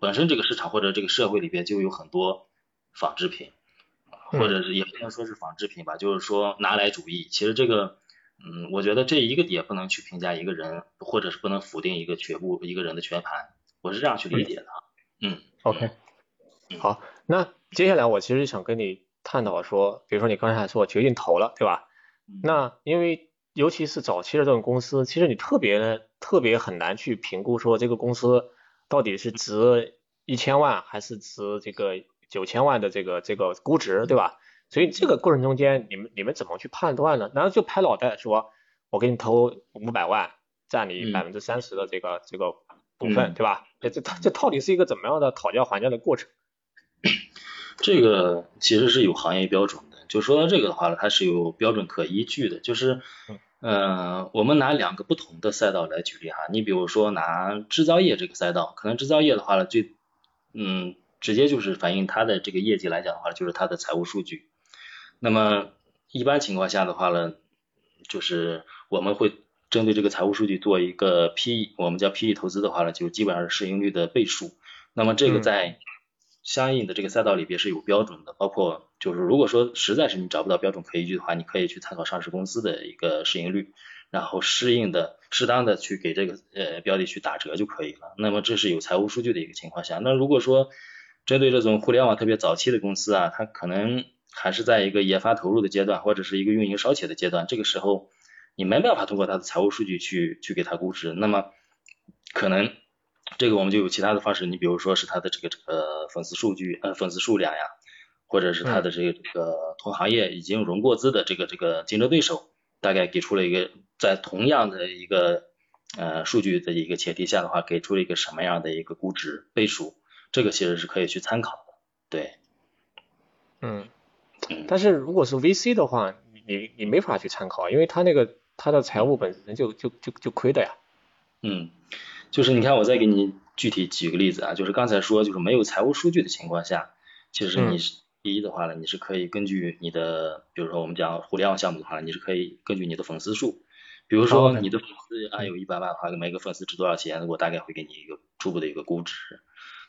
本身这个市场或者这个社会里边就有很多。仿制品，或者是也不能说是仿制品吧，就是说拿来主义。其实这个，嗯，我觉得这一个点不能去评价一个人，或者是不能否定一个全部一个人的全盘。我是这样去理解的。嗯，OK，好，那接下来我其实想跟你探讨说，比如说你刚才说决定投了，对吧？那因为尤其是早期的这种公司，其实你特别特别很难去评估说这个公司到底是值一千万还是值这个。九千万的这个这个估值，对吧？所以这个过程中间，你们你们怎么去判断呢？难道就拍脑袋说，我给你投五百万，占你百分之三十的这个这个部分，对吧？这这这到底是一个怎么样的讨价还价的过程？[COUGHS] 这个其实是有行业标准的。就说到这个的话呢，它是有标准可依据的。就是，嗯，我们拿两个不同的赛道来举例哈。你比如说拿制造业这个赛道，可能制造业的话呢，最，嗯。直接就是反映它的这个业绩来讲的话，就是它的财务数据。那么一般情况下的话呢，就是我们会针对这个财务数据做一个 PE，我们叫 PE 投资的话呢，就基本上是市盈率的倍数。那么这个在相应的这个赛道里边是有标准的，包括就是如果说实在是你找不到标准可依据的话，你可以去参考上市公司的一个市盈率，然后适应的适当的去给这个呃标的去打折就可以了。那么这是有财务数据的一个情况下，那如果说针对这种互联网特别早期的公司啊，它可能还是在一个研发投入的阶段，或者是一个运营烧钱的阶段。这个时候，你没办法通过它的财务数据去去给它估值。那么，可能这个我们就有其他的方式。你比如说是它的这个这个粉丝数据呃粉丝数量呀，或者是它的这个这个同行业已经融过资的这个这个竞争对手，大概给出了一个在同样的一个呃数据的一个前提下的话，给出了一个什么样的一个估值倍数。这个其实是可以去参考的，对，嗯，但是如果是 VC 的话，你你没法去参考，因为他那个他的财务本身就就就就亏的呀。嗯，就是你看我再给你具体举个例子啊，就是刚才说就是没有财务数据的情况下，其实你是第一的话呢，你是可以根据你的，比如说我们讲互联网项目的话，你是可以根据你的粉丝数，比如说你的粉丝啊有一百万的话，每个粉丝值多少钱，我大概会给你一个初步的一个估值。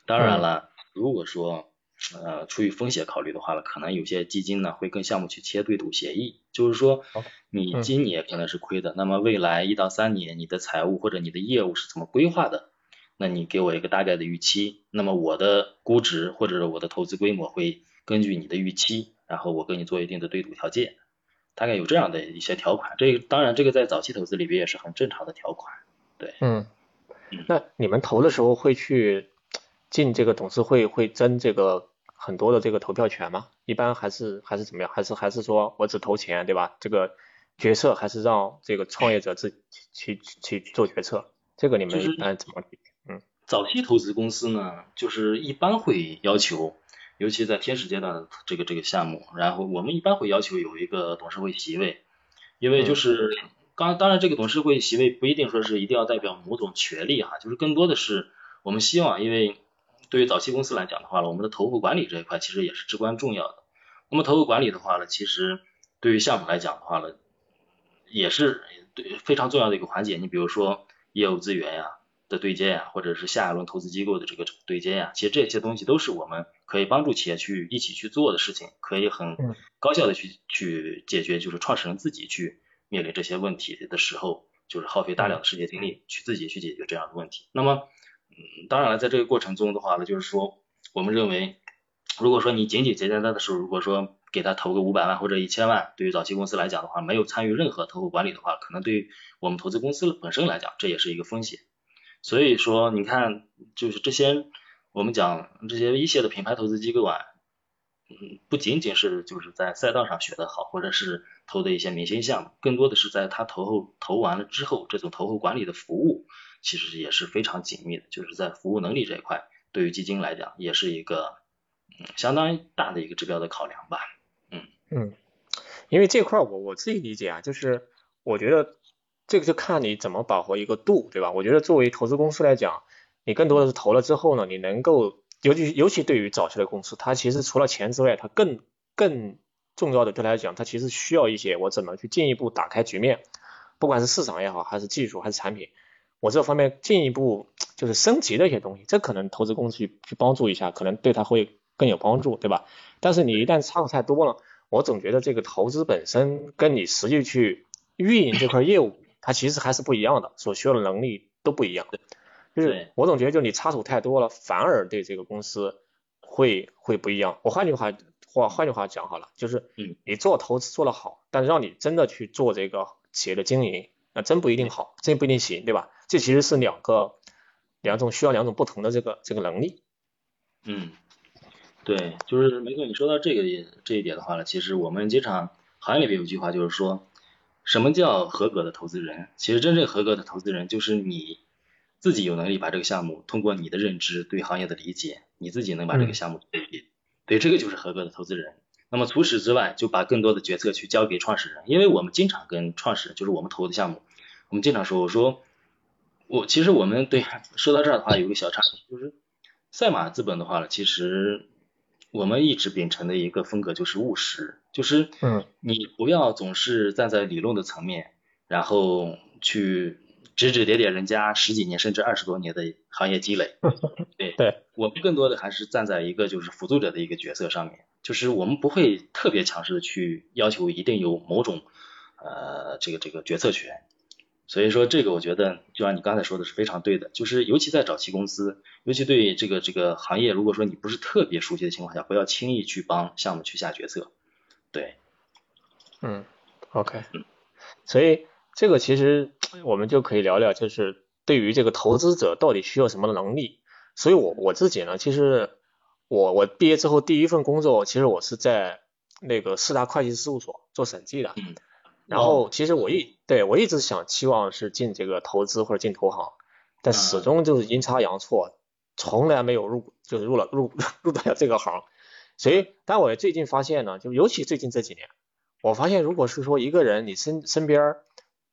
当然了，如果说呃，出于风险考虑的话呢，可能有些基金呢会跟项目去签对赌协议，就是说你今年可能是亏的，那么未来一到三年你的财务或者你的业务是怎么规划的？那你给我一个大概的预期，那么我的估值或者是我的投资规模会根据你的预期，然后我跟你做一定的对赌条件，大概有这样的一些条款。这个当然这个在早期投资里边也是很正常的条款，对。嗯。那你们投的时候会去进这个董事会，会争这个很多的这个投票权吗？一般还是还是怎么样？还是还是说我只投钱，对吧？这个决策还是让这个创业者自己去去做决策？这个你们一般怎么？嗯早期投资公司呢，就是一般会要求，尤其在天使阶段的这个这个项目，然后我们一般会要求有一个董事会席位，因为就是刚当然这个董事会席位不一定说是一定要代表某种权利哈，就是更多的是我们希望，因为对于早期公司来讲的话呢，我们的投后管理这一块其实也是至关重要的。那么投后管理的话呢，其实对于项目来讲的话呢，也是对非常重要的一个环节。你比如说业务资源呀。的对接呀，或者是下一轮投资机构的这个对接呀，其实这些东西都是我们可以帮助企业去一起去做的事情，可以很高效的去去解决，就是创始人自己去面临这些问题的时候，就是耗费大量的时间精力去自己去解决这样的问题。那么，嗯，当然了，在这个过程中的话呢，就是说，我们认为，如果说你仅仅简简单单的时候，如果说给他投个五百万或者一千万，对于早期公司来讲的话，没有参与任何投后管理的话，可能对于我们投资公司本身来讲，这也是一个风险。所以说，你看，就是这些我们讲这些一线的品牌投资机构啊，嗯，不仅仅是就是在赛道上学得好，或者是投的一些明星项目，更多的是在他投后投完了之后，这种投后管理的服务，其实也是非常紧密的。就是在服务能力这一块，对于基金来讲，也是一个嗯相当大的一个指标的考量吧。嗯嗯，因为这块我我自己理解啊，就是我觉得。这个就看你怎么把握一个度，对吧？我觉得作为投资公司来讲，你更多的是投了之后呢，你能够，尤其尤其对于早期的公司，它其实除了钱之外，它更更重要的对他来讲，它其实需要一些我怎么去进一步打开局面，不管是市场也好，还是技术还是产品，我这方面进一步就是升级的一些东西，这可能投资公司去去帮助一下，可能对他会更有帮助，对吧？但是你一旦差的太多了，我总觉得这个投资本身跟你实际去运营这块业务。它其实还是不一样的，所需要的能力都不一样。就是我总觉得，就你插手太多了，反而对这个公司会会不一样。我换句话话，换句话讲好了，就是你做投资做得好，但是让你真的去做这个企业的经营，那真不一定好，真不一定行，对吧？这其实是两个两种需要两种不同的这个这个能力。嗯，对，就是没错。你说到这个这一点的话呢，其实我们经常行业里边有句话，就是说。什么叫合格的投资人？其实真正合格的投资人就是你自己有能力把这个项目通过你的认知对行业的理解，你自己能把这个项目对对，这个就是合格的投资人。那么除此之外，就把更多的决策去交给创始人，因为我们经常跟创始人，就是我们投的项目，我们经常说，我说我其实我们对说到这儿的话，有个小插曲，就是赛马资本的话呢，其实。我们一直秉承的一个风格就是务实，就是嗯，你不要总是站在理论的层面，然后去指指点点人家十几年甚至二十多年的行业积累。[LAUGHS] 对，对我们更多的还是站在一个就是辅助者的一个角色上面，就是我们不会特别强势的去要求一定有某种呃这个这个决策权。所以说这个我觉得，就像你刚才说的是非常对的，就是尤其在早期公司，尤其对这个这个行业，如果说你不是特别熟悉的情况下，不要轻易去帮项目去下决策。对，嗯，OK，嗯，所以这个其实我们就可以聊聊，就是对于这个投资者到底需要什么能力。所以我我自己呢，其实我我毕业之后第一份工作，其实我是在那个四大会计事务所做审计的。然后其实我一对我一直想期望是进这个投资或者进投行，但始终就是阴差阳错，从来没有入就是入了入 [LAUGHS] 入到了这个行。所以，但我最近发现呢，就尤其最近这几年，我发现如果是说一个人你身身边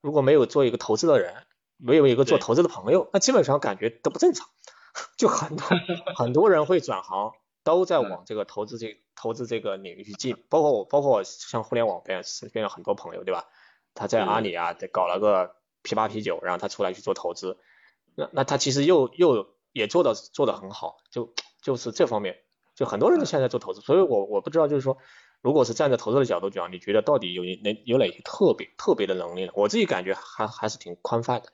如果没有做一个投资的人，没有一个做投资的朋友，那基本上感觉都不正常。[LAUGHS] 就很多很多人会转行，都在往这个投资这。投资这个领域去进，包括我，包括像互联网边身边有很多朋友，对吧？他在阿里啊，搞了个 P 八啤酒，然后他出来去做投资，那那他其实又又也做的做的很好，就就是这方面，就很多人都现在做投资，所以我我不知道就是说，如果是站在投资的角度讲，你觉得到底有哪有哪些特别特别的能力呢？我自己感觉还还是挺宽泛的。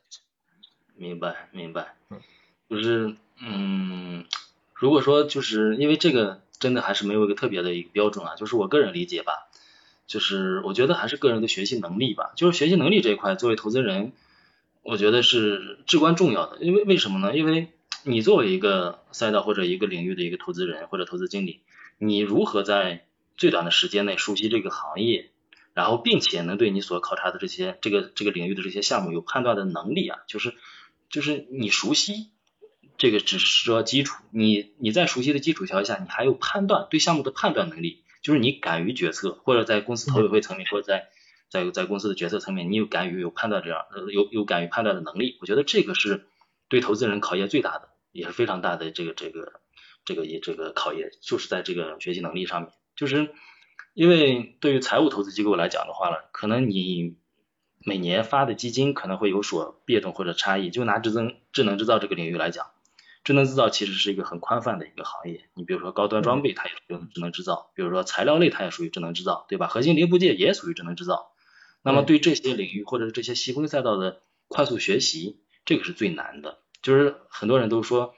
明白明白，嗯就是嗯，如果说就是因为这个真的还是没有一个特别的一个标准啊，就是我个人理解吧，就是我觉得还是个人的学习能力吧，就是学习能力这一块，作为投资人，我觉得是至关重要的，因为为什么呢？因为你作为一个赛道或者一个领域的一个投资人或者投资经理，你如何在最短的时间内熟悉这个行业，然后并且能对你所考察的这些这个这个领域的这些项目有判断的能力啊，就是就是你熟悉这个只是说基础，你你在熟悉的基础条件下，你还有判断对项目的判断能力，就是你敢于决策，或者在公司投委会层面或者在在在公司的决策层面，你有敢于有判断这样呃有有敢于判断的能力，我觉得这个是对投资人考验最大的。也是非常大的这个这个这个这个考验，就是在这个学习能力上面。就是因为对于财务投资机构来讲的话呢，可能你每年发的基金可能会有所变动或者差异。就拿智能智能制造这个领域来讲，智能制造其实是一个很宽泛的一个行业。你比如说高端装备，它也属于智能制造；比如说材料类，它也属于智能制造，对吧？核心零部件也属于智能制造。那么对这些领域或者是这些细分赛道的快速学习，这个是最难的。就是很多人都说，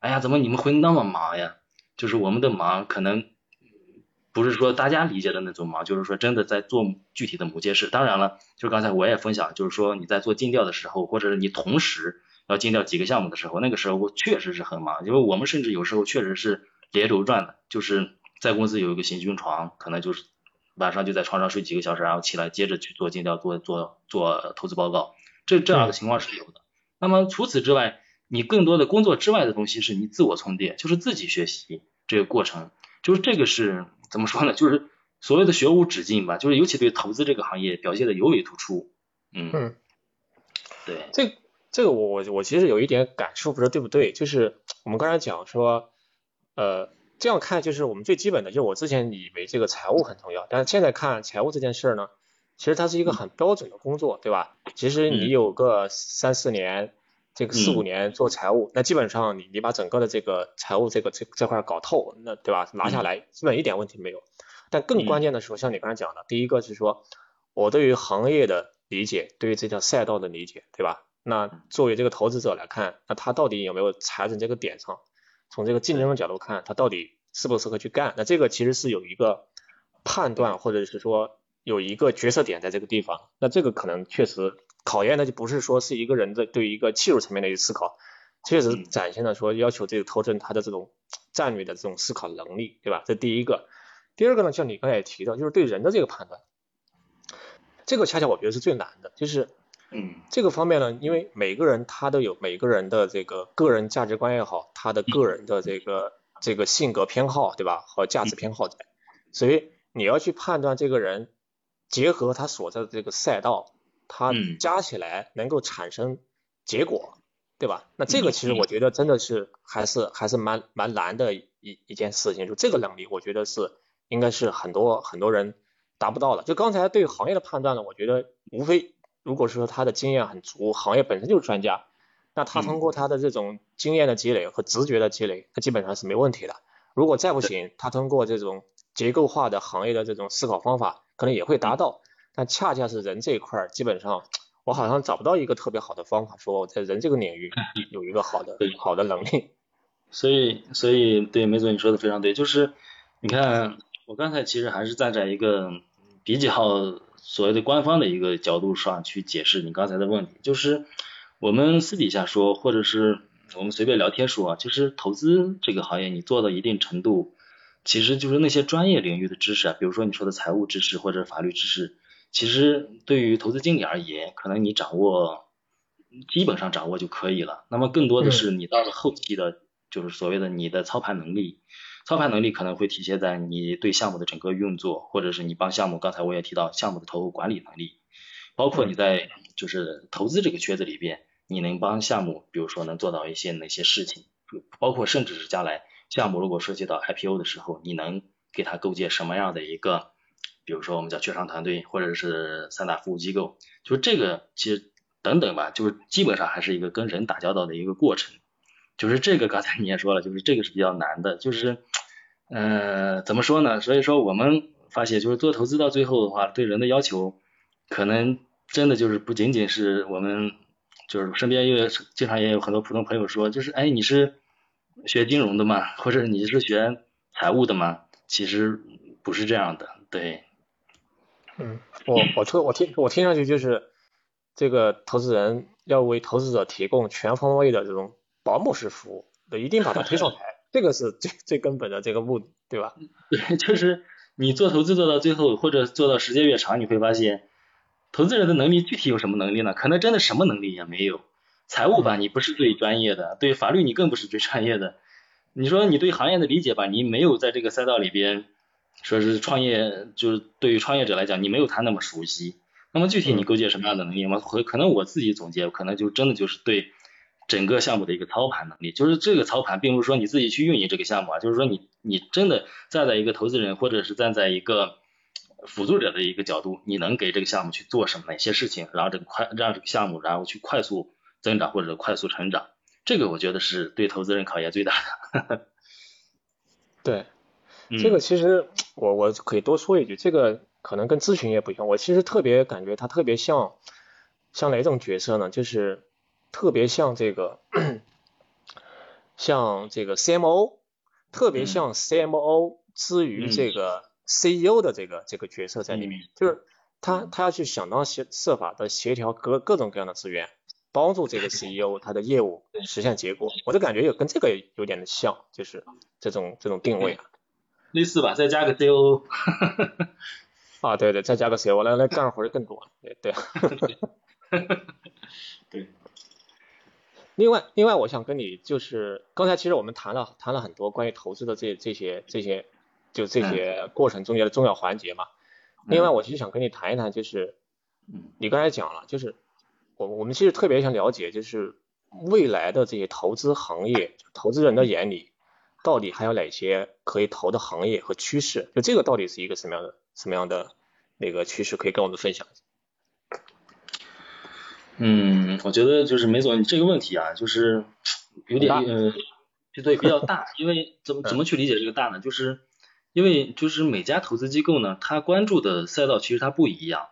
哎呀，怎么你们会那么忙呀？就是我们的忙可能不是说大家理解的那种忙，就是说真的在做具体的某件事。当然了，就刚才我也分享，就是说你在做尽调的时候，或者是你同时要尽调几个项目的时候，那个时候我确实是很忙。因为我们甚至有时候确实是连轴转的，就是在公司有一个行军床，可能就是晚上就在床上睡几个小时，然后起来接着去做尽调，做做做投资报告。这这样的情况是有的。那么除此之外，你更多的工作之外的东西是你自我充电，就是自己学习这个过程，就是这个是怎么说呢？就是所谓的学无止境吧，就是尤其对投资这个行业表现的尤为突出。嗯，对，这这个我我我其实有一点感受，不知道对不对？就是我们刚才讲说，呃，这样看就是我们最基本的，就是我之前以为这个财务很重要，但是现在看财务这件事呢，其实它是一个很标准的工作，对吧？其实你有个三四年。这个四五年做财务，那基本上你你把整个的这个财务这个这这块搞透，那对吧？拿下来基本一点问题没有。但更关键的时候，像你刚才讲的，第一个是说我对于行业的理解，对于这条赛道的理解，对吧？那作为这个投资者来看，那他到底有没有踩准这个点上？从这个竞争的角度看，他到底适不适合去干？那这个其实是有一个判断，或者是说有一个决策点在这个地方。那这个可能确实。考验的就不是说是一个人的对于一个技术层面的一个思考，确实展现了说要求这个投资人他的这种战略的这种思考能力，对吧？这第一个。第二个呢，像你刚才也提到，就是对人的这个判断，这个恰恰我觉得是最难的，就是嗯，这个方面呢，因为每个人他都有每个人的这个个人价值观也好，他的个人的这个这个性格偏好，对吧？和价值偏好在，所以你要去判断这个人，结合他所在的这个赛道。他加起来能够产生结果，对吧？那这个其实我觉得真的是还是还是蛮蛮难的一一件事情。就这个能力，我觉得是应该是很多很多人达不到的。就刚才对行业的判断呢，我觉得无非如果说他的经验很足，行业本身就是专家，那他通过他的这种经验的积累和直觉的积累，他基本上是没问题的。如果再不行，他通过这种结构化的行业的这种思考方法，可能也会达到。但恰恰是人这一块儿，基本上我好像找不到一个特别好的方法，说我在人这个领域有一个好的好的能力。所以，所以对梅总你说的非常对，就是你看我刚才其实还是站在一个比较所谓的官方的一个角度上去解释你刚才的问题，就是我们私底下说，或者是我们随便聊天说，其实投资这个行业你做到一定程度，其实就是那些专业领域的知识啊，比如说你说的财务知识或者法律知识。其实对于投资经理而言，可能你掌握基本上掌握就可以了。那么更多的是你到了后期的，就是所谓的你的操盘能力。操盘能力可能会体现在你对项目的整个运作，或者是你帮项目。刚才我也提到项目的投后管理能力，包括你在就是投资这个圈子里边，你能帮项目，比如说能做到一些哪些事情，包括甚至是将来项目如果涉及到 IPO 的时候，你能给他构建什么样的一个。比如说我们叫券商团队，或者是三大服务机构，就是这个其实等等吧，就是基本上还是一个跟人打交道的一个过程。就是这个刚才你也说了，就是这个是比较难的，就是嗯，怎么说呢？所以说我们发现，就是做投资到最后的话，对人的要求，可能真的就是不仅仅是我们，就是身边也经常也有很多普通朋友说，就是哎，你是学金融的吗？或者你是学财务的吗？其实不是这样的，对。嗯，我我听我听我听上去就是这个投资人要为投资者提供全方位的这种保姆式服务，一定把它推上台。[LAUGHS] 这个是最最根本的这个目的，对吧？对，就是你做投资做到最后，或者做到时间越长，你会发现，投资人的能力具体有什么能力呢？可能真的什么能力也没有。财务吧，你不是最专业的；对法律，你更不是最专业的。你说你对行业的理解吧，你没有在这个赛道里边，说是创业，就是对于创业者来讲，你没有他那么熟悉。那么具体你构建什么样的能力吗？可可能我自己总结，可能就真的就是对。整个项目的一个操盘能力，就是这个操盘，并不是说你自己去运营这个项目啊，就是说你你真的站在一个投资人或者是站在一个辅助者的一个角度，你能给这个项目去做什么哪些事情，然后这个快让这个项目然后去快速增长或者快速成长，这个我觉得是对投资人考验最大的。[LAUGHS] 对，这个其实我我可以多说一句，这个可能跟咨询也不一样，我其实特别感觉它特别像像哪种角色呢？就是。特别像这个，像这个 CMO，特别像 CMO 之于这个 CEO 的这个这个角色在里面，就是他他要去想当协设法的协调各各种各样的资源，帮助这个 CEO 他的业务实现结果。我就感觉有跟这个有点的像，就是这种这种定位啊，类似吧，再加个 COO，[LAUGHS] 啊对对，再加个 COO 来来干活就更多，对对。对。[LAUGHS] 另外，另外，我想跟你就是刚才其实我们谈了谈了很多关于投资的这这些这些就这些过程中间的重要环节嘛。另外，我其实想跟你谈一谈，就是你刚才讲了，就是我我们其实特别想了解，就是未来的这些投资行业，投资人的眼里到底还有哪些可以投的行业和趋势？就这个到底是一个什么样的什么样的那个趋势，可以跟我们分享一下？嗯，我觉得就是梅总，你这个问题啊，就是有点呃，对比较大，因为怎么怎么去理解这个大呢？就是因为就是每家投资机构呢，它关注的赛道其实它不一样，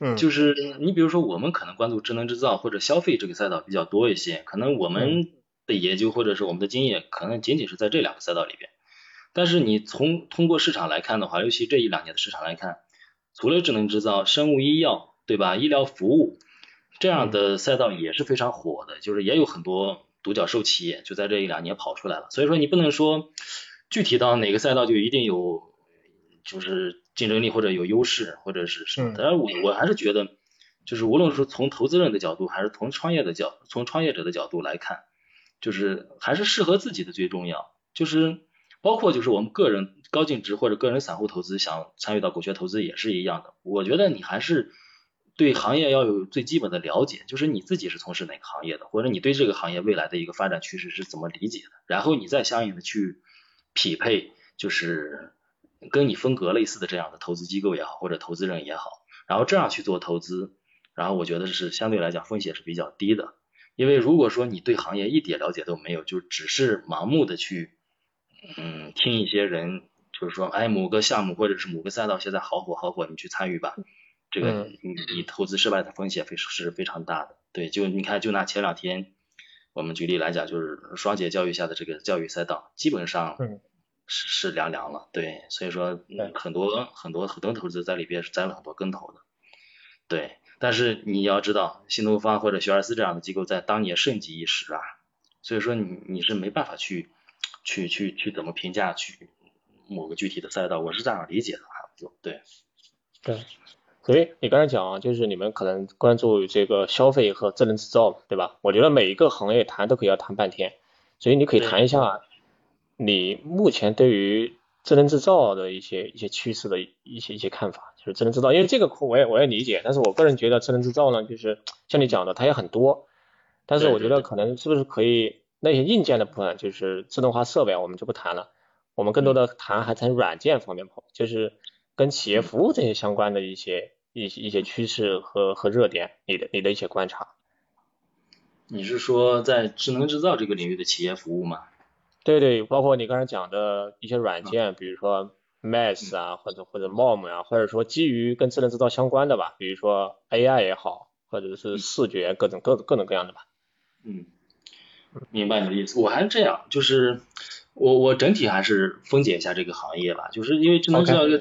嗯，就是你比如说我们可能关注智能制造或者消费这个赛道比较多一些，可能我们的研究或者是我们的经验可能仅仅是在这两个赛道里边，但是你从通过市场来看的话，尤其这一两年的市场来看，除了智能制造、生物医药，对吧？医疗服务。这样的赛道也是非常火的，就是也有很多独角兽企业就在这一两年跑出来了。所以说你不能说具体到哪个赛道就一定有就是竞争力或者有优势或者是什么。但是我我还是觉得，就是无论是从投资人的角度还是从创业的角从创业者的角度来看，就是还是适合自己的最重要。就是包括就是我们个人高净值或者个人散户投资想参与到股权投资也是一样的。我觉得你还是。对行业要有最基本的了解，就是你自己是从事哪个行业的，或者你对这个行业未来的一个发展趋势是怎么理解的，然后你再相应的去匹配，就是跟你风格类似的这样的投资机构也好，或者投资人也好，然后这样去做投资，然后我觉得是相对来讲风险是比较低的，因为如果说你对行业一点了解都没有，就只是盲目的去，嗯，听一些人就是说，哎，某个项目或者是某个赛道现在好火好火，你去参与吧。这个你你投资失败的风险非是非常大的，对，就你看就拿前两天我们举例来讲，就是双减教育下的这个教育赛道，基本上是是凉凉了，对，所以说很多很多很多投资在里边是栽了很多跟头的，对，但是你要知道新东方或者学而思这样的机构在当年盛极一时啊，所以说你你是没办法去去去去怎么评价去某个具体的赛道，我是这样理解的哈，就对，对。所以你刚才讲啊，就是你们可能关注这个消费和智能制造，对吧？我觉得每一个行业谈都可以要谈半天，所以你可以谈一下你目前对于智能制造的一些一些趋势的一些一些看法。就是智能制造，因为这个我也我也理解，但是我个人觉得智能制造呢，就是像你讲的，它也很多，但是我觉得可能是不是可以那些硬件的部分，就是自动化设备，我们就不谈了，我们更多的谈还从软件方面跑，就是。跟企业服务这些相关的一些一些一些趋势和和热点，你的你的一些观察。你是说在智能制造这个领域的企业服务吗？对对，包括你刚才讲的一些软件，比如说 Math 啊，或者或者 MOM 啊，或者说基于跟智能制造相关的吧，比如说 AI 也好，或者是视觉各种各各种各样的吧。嗯，明白你的意思。我还是这样，就是我我整体还是分解一下这个行业吧，就是因为智能制造这个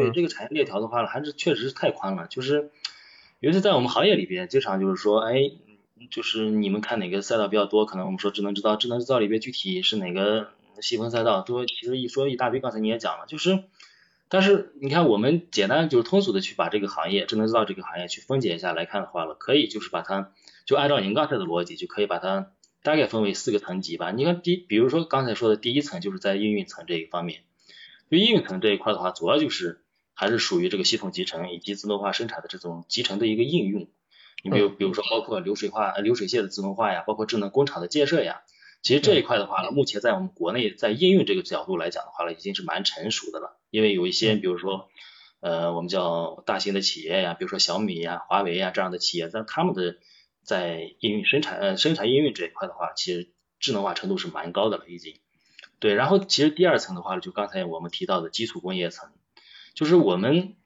对这个产业链条的话，还是确实是太宽了。就是尤其在我们行业里边，经常就是说，哎，就是你们看哪个赛道比较多？可能我们说智能制造，智能制造里边具体是哪个细分赛道，多其实一说一大堆。刚才你也讲了，就是，但是你看我们简单就是通俗的去把这个行业智能制造这个行业去分解一下来看的话了，可以就是把它。就按照您刚才的逻辑，就可以把它大概分为四个层级吧。你看第，比如说刚才说的第一层，就是在应用层这一方面。就应用层这一块的话，主要就是还是属于这个系统集成以及自动化生产的这种集成的一个应用。你比如，比如说包括流水化、流水线的自动化呀，包括智能工厂的建设呀。其实这一块的话呢，目前在我们国内在应用这个角度来讲的话呢，已经是蛮成熟的了。因为有一些，比如说呃，我们叫大型的企业呀，比如说小米呀、华为呀这样的企业，在他们的在应用生产呃生产应用这一块的话，其实智能化程度是蛮高的了已经。对，然后其实第二层的话呢，就刚才我们提到的基础工业层，就是我们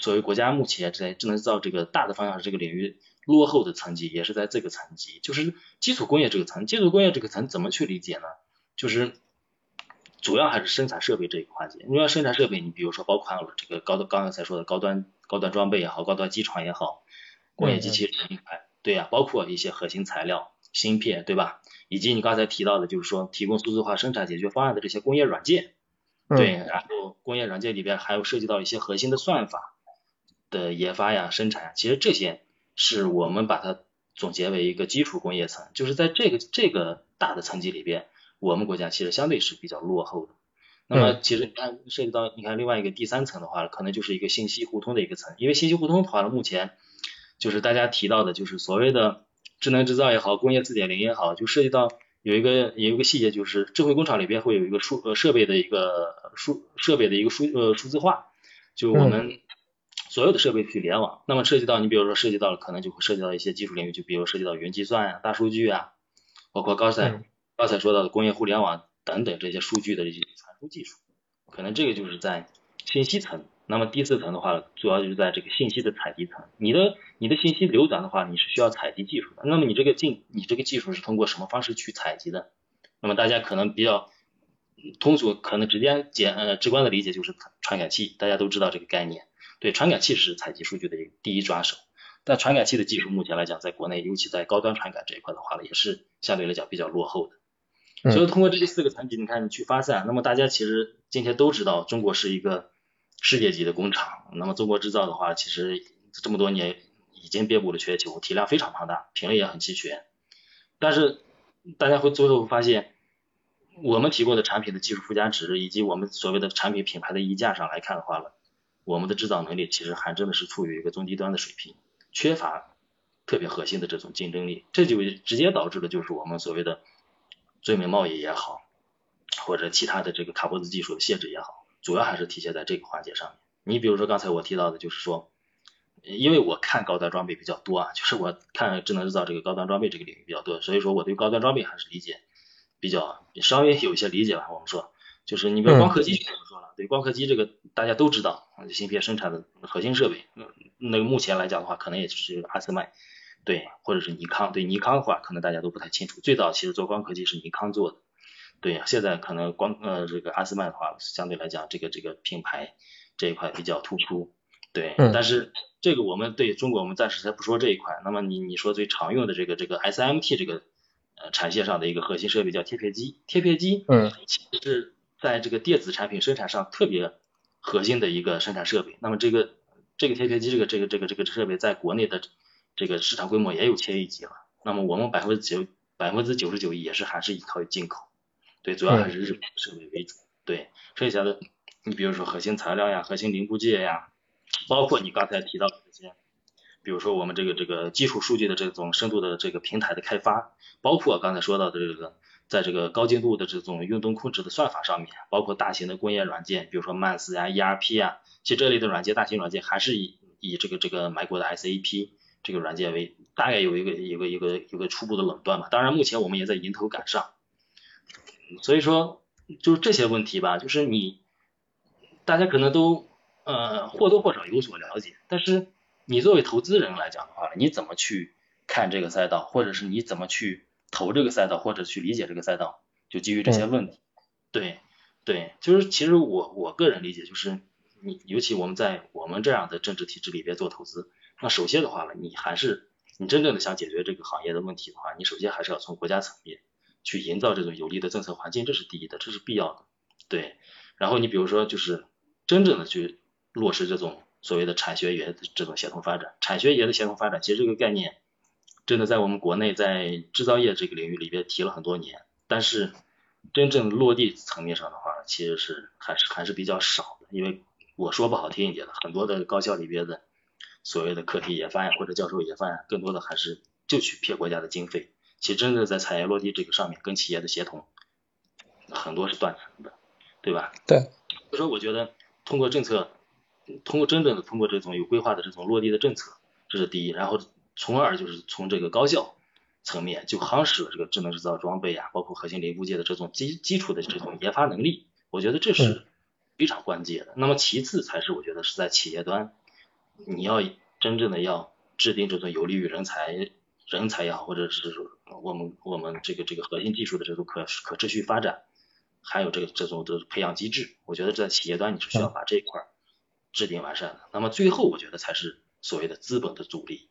所谓国家目前在智能制造这个大的方向这个领域落后的层级，也是在这个层级，就是基础工业这个层。基础工业这个层怎么去理解呢？就是主要还是生产设备这一环节。你要生产设备，你比如说包括了这个高刚才说的高端高端装备也好，高端机床也好，工业机器人。对呀，包括一些核心材料、芯片，对吧？以及你刚才提到的，就是说提供数字化生产解决方案的这些工业软件，对，然后工业软件里边还有涉及到一些核心的算法的研发呀、生产呀，其实这些是我们把它总结为一个基础工业层，就是在这个这个大的层级里边，我们国家其实相对是比较落后的。那么其实你看涉及到你看另外一个第三层的话，可能就是一个信息互通的一个层，因为信息互通的话呢，目前。就是大家提到的，就是所谓的智能制造也好，工业四点零也好，就涉及到有一个有一个细节，就是智慧工厂里边会有一个数呃设备的一个数设备的一个数呃数字化，就我们所有的设备去联网，那么涉及到你比如说涉及到了可能就会涉及到一些技术领域，就比如涉及到云计算呀、大数据啊，包括刚才刚才说到的工业互联网等等这些数据的一些传输技术，可能这个就是在信息层。那么第四层的话，主要就是在这个信息的采集层。你的你的信息流转的话，你是需要采集技术的。那么你这个进你这个技术是通过什么方式去采集的？那么大家可能比较通俗，可能直接简呃直观的理解就是传感器。大家都知道这个概念。对，传感器是采集数据的一个第一抓手。但传感器的技术目前来讲，在国内，尤其在高端传感这一块的话呢，也是相对来讲比较落后的。所以通过这四个层级，你看你去发散，那么大家其实今天都知道，中国是一个。世界级的工厂，那么中国制造的话，其实这么多年已经遍布了全球，体量非常庞大，品类也很齐全。但是大家会最后发现，我们提供的产品的技术附加值，以及我们所谓的产品品牌的溢价上来看的话了，我们的制造能力其实还真的是处于一个中低端的水平，缺乏特别核心的这种竞争力，这就直接导致了就是我们所谓的最美贸易也好，或者其他的这个卡脖子技术的限制也好。主要还是体现在这个环节上面。你比如说刚才我提到的，就是说，因为我看高端装备比较多啊，就是我看智能制造这个高端装备这个领域比较多，所以说我对高端装备还是理解比较稍微有一些理解吧。我们说，就是你比如光刻机就不说了，对光刻机这个大家都知道，芯片生产的核心设备，那个目前来讲的话，可能也就是阿斯麦，对，或者是尼康，对尼康的话，可能大家都不太清楚。最早其实做光刻机是尼康做的。对呀，现在可能光呃这个阿斯曼的话，相对来讲这个这个品牌这一块比较突出，对，但是这个我们对中国我们暂时先不说这一块。那么你你说最常用的这个这个 SMT 这个呃产线上的一个核心设备叫贴片机，贴片机嗯，其实是在这个电子产品生产上特别核心的一个生产设备。那么这个这个贴片机这个这个这个这个设备在国内的这个市场规模也有千亿级了。那么我们百分之九百分之九十九也是还是依靠于进口。对，主要还是日本设备为主。对，剩下的你比如说核心材料呀、核心零部件呀，包括你刚才提到的这些，比如说我们这个这个基础数据的这种深度的这个平台的开发，包括刚才说到的这个，在这个高精度的这种运动控制的算法上面，包括大型的工业软件，比如说 MAS 呀、ERP 啊，其实这类的软件，大型软件还是以以这个这个美国的 SAP 这个软件为大概有一个一个一个一个初步的垄断吧。当然，目前我们也在迎头赶上。所以说就是这些问题吧，就是你大家可能都呃或多或少有所了解，但是你作为投资人来讲的话，你怎么去看这个赛道，或者是你怎么去投这个赛道，或者去理解这个赛道，就基于这些问题。对对，就是其实我我个人理解就是。你尤其我们在我们这样的政治体制里边做投资，那首先的话呢，你还是你真正的想解决这个行业的问题的话，你首先还是要从国家层面去营造这种有利的政策环境，这是第一的，这是必要的。对，然后你比如说就是真正的去落实这种所谓的产学研的这种协同发展，产学研的协同发展，其实这个概念真的在我们国内在制造业这个领域里边提了很多年，但是真正落地层面上的话，其实是还是还是比较少的，因为。我说不好听一点的，很多的高校里边的所谓的课题研发呀，或者教授研发呀，更多的还是就去骗国家的经费。其实真的在产业落地这个上面，跟企业的协同很多是断层的，对吧？对。所以说，我觉得通过政策，通过真正的通过这种有规划的这种落地的政策，这是第一。然后从而就是从这个高校层面就夯实了这个智能制造装备啊，包括核心零部件的这种基基础的这种研发能力。我觉得这是。非常关键的，那么其次才是我觉得是在企业端，你要真正的要制定这种有利于人才、人才也好，或者是我们我们这个这个核心技术的这种可可持续发展，还有这个这种的培养机制，我觉得在企业端你是需要把这一块制定完善的。那么最后我觉得才是所谓的资本的阻力。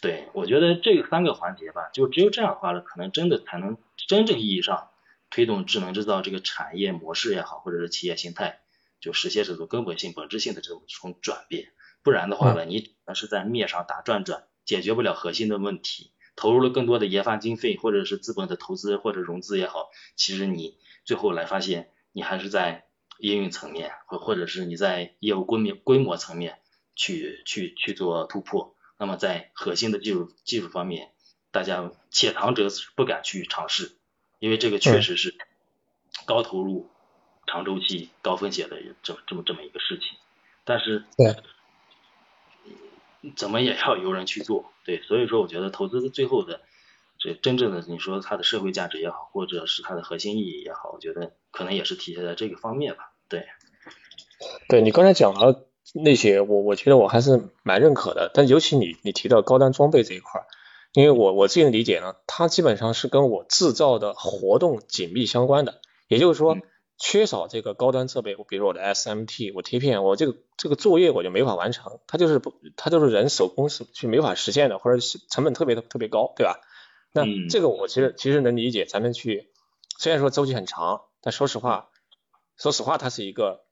对我觉得这三个环节吧，就只有这样的话呢，可能真的才能真正意义上推动智能制造这个产业模式也好，或者是企业形态。就实现这种根本性、本质性的这种种转变，不然的话呢，你那是在面上打转转，解决不了核心的问题。投入了更多的研发经费，或者是资本的投资或者融资也好，其实你最后来发现，你还是在应用层面，或或者是你在业务规模规模层面去去去做突破。那么在核心的技术技术方面，大家且尝者死，不敢去尝试，因为这个确实是高投入。长周期、高风险的这么这么这么一个事情，但是对，怎么也要有人去做，对，所以说我觉得投资的最后的这真正的你说它的社会价值也好，或者是它的核心意义也好，我觉得可能也是体现在这个方面吧，对。对你刚才讲了那些，我我觉得我还是蛮认可的，但尤其你你提到高端装备这一块，因为我我自己的理解呢，它基本上是跟我制造的活动紧密相关的，也就是说。缺少这个高端设备，比如我的 SMT，我贴片，我这个这个作业我就没法完成，它就是不，它就是人手工是去没法实现的，或者成本特别的特别高，对吧？那这个我其实其实能理解，咱们去虽然说周期很长，但说实话，说实话它是一个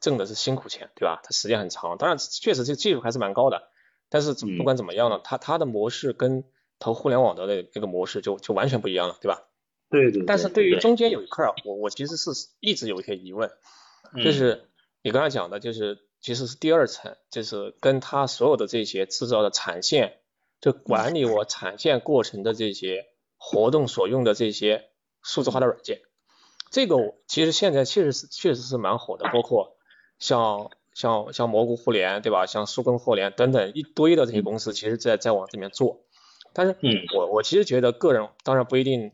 挣的是辛苦钱，对吧？它时间很长，当然确实这个技术还是蛮高的，但是不管怎么样呢，它它的模式跟投互联网的那那个模式就就完全不一样了，对吧？对对，但是对于中间有一块儿，我我其实是一直有一些疑问，就是你刚才讲的，就是其实是第二层，就是跟他所有的这些制造的产线，就管理我产线过程的这些活动所用的这些数字化的软件，这个其实现在确实是确实是蛮火的，包括像像像蘑菇互联对吧，像苏根互联等等一堆的这些公司，其实在在往这边做，但是我我其实觉得个人当然不一定。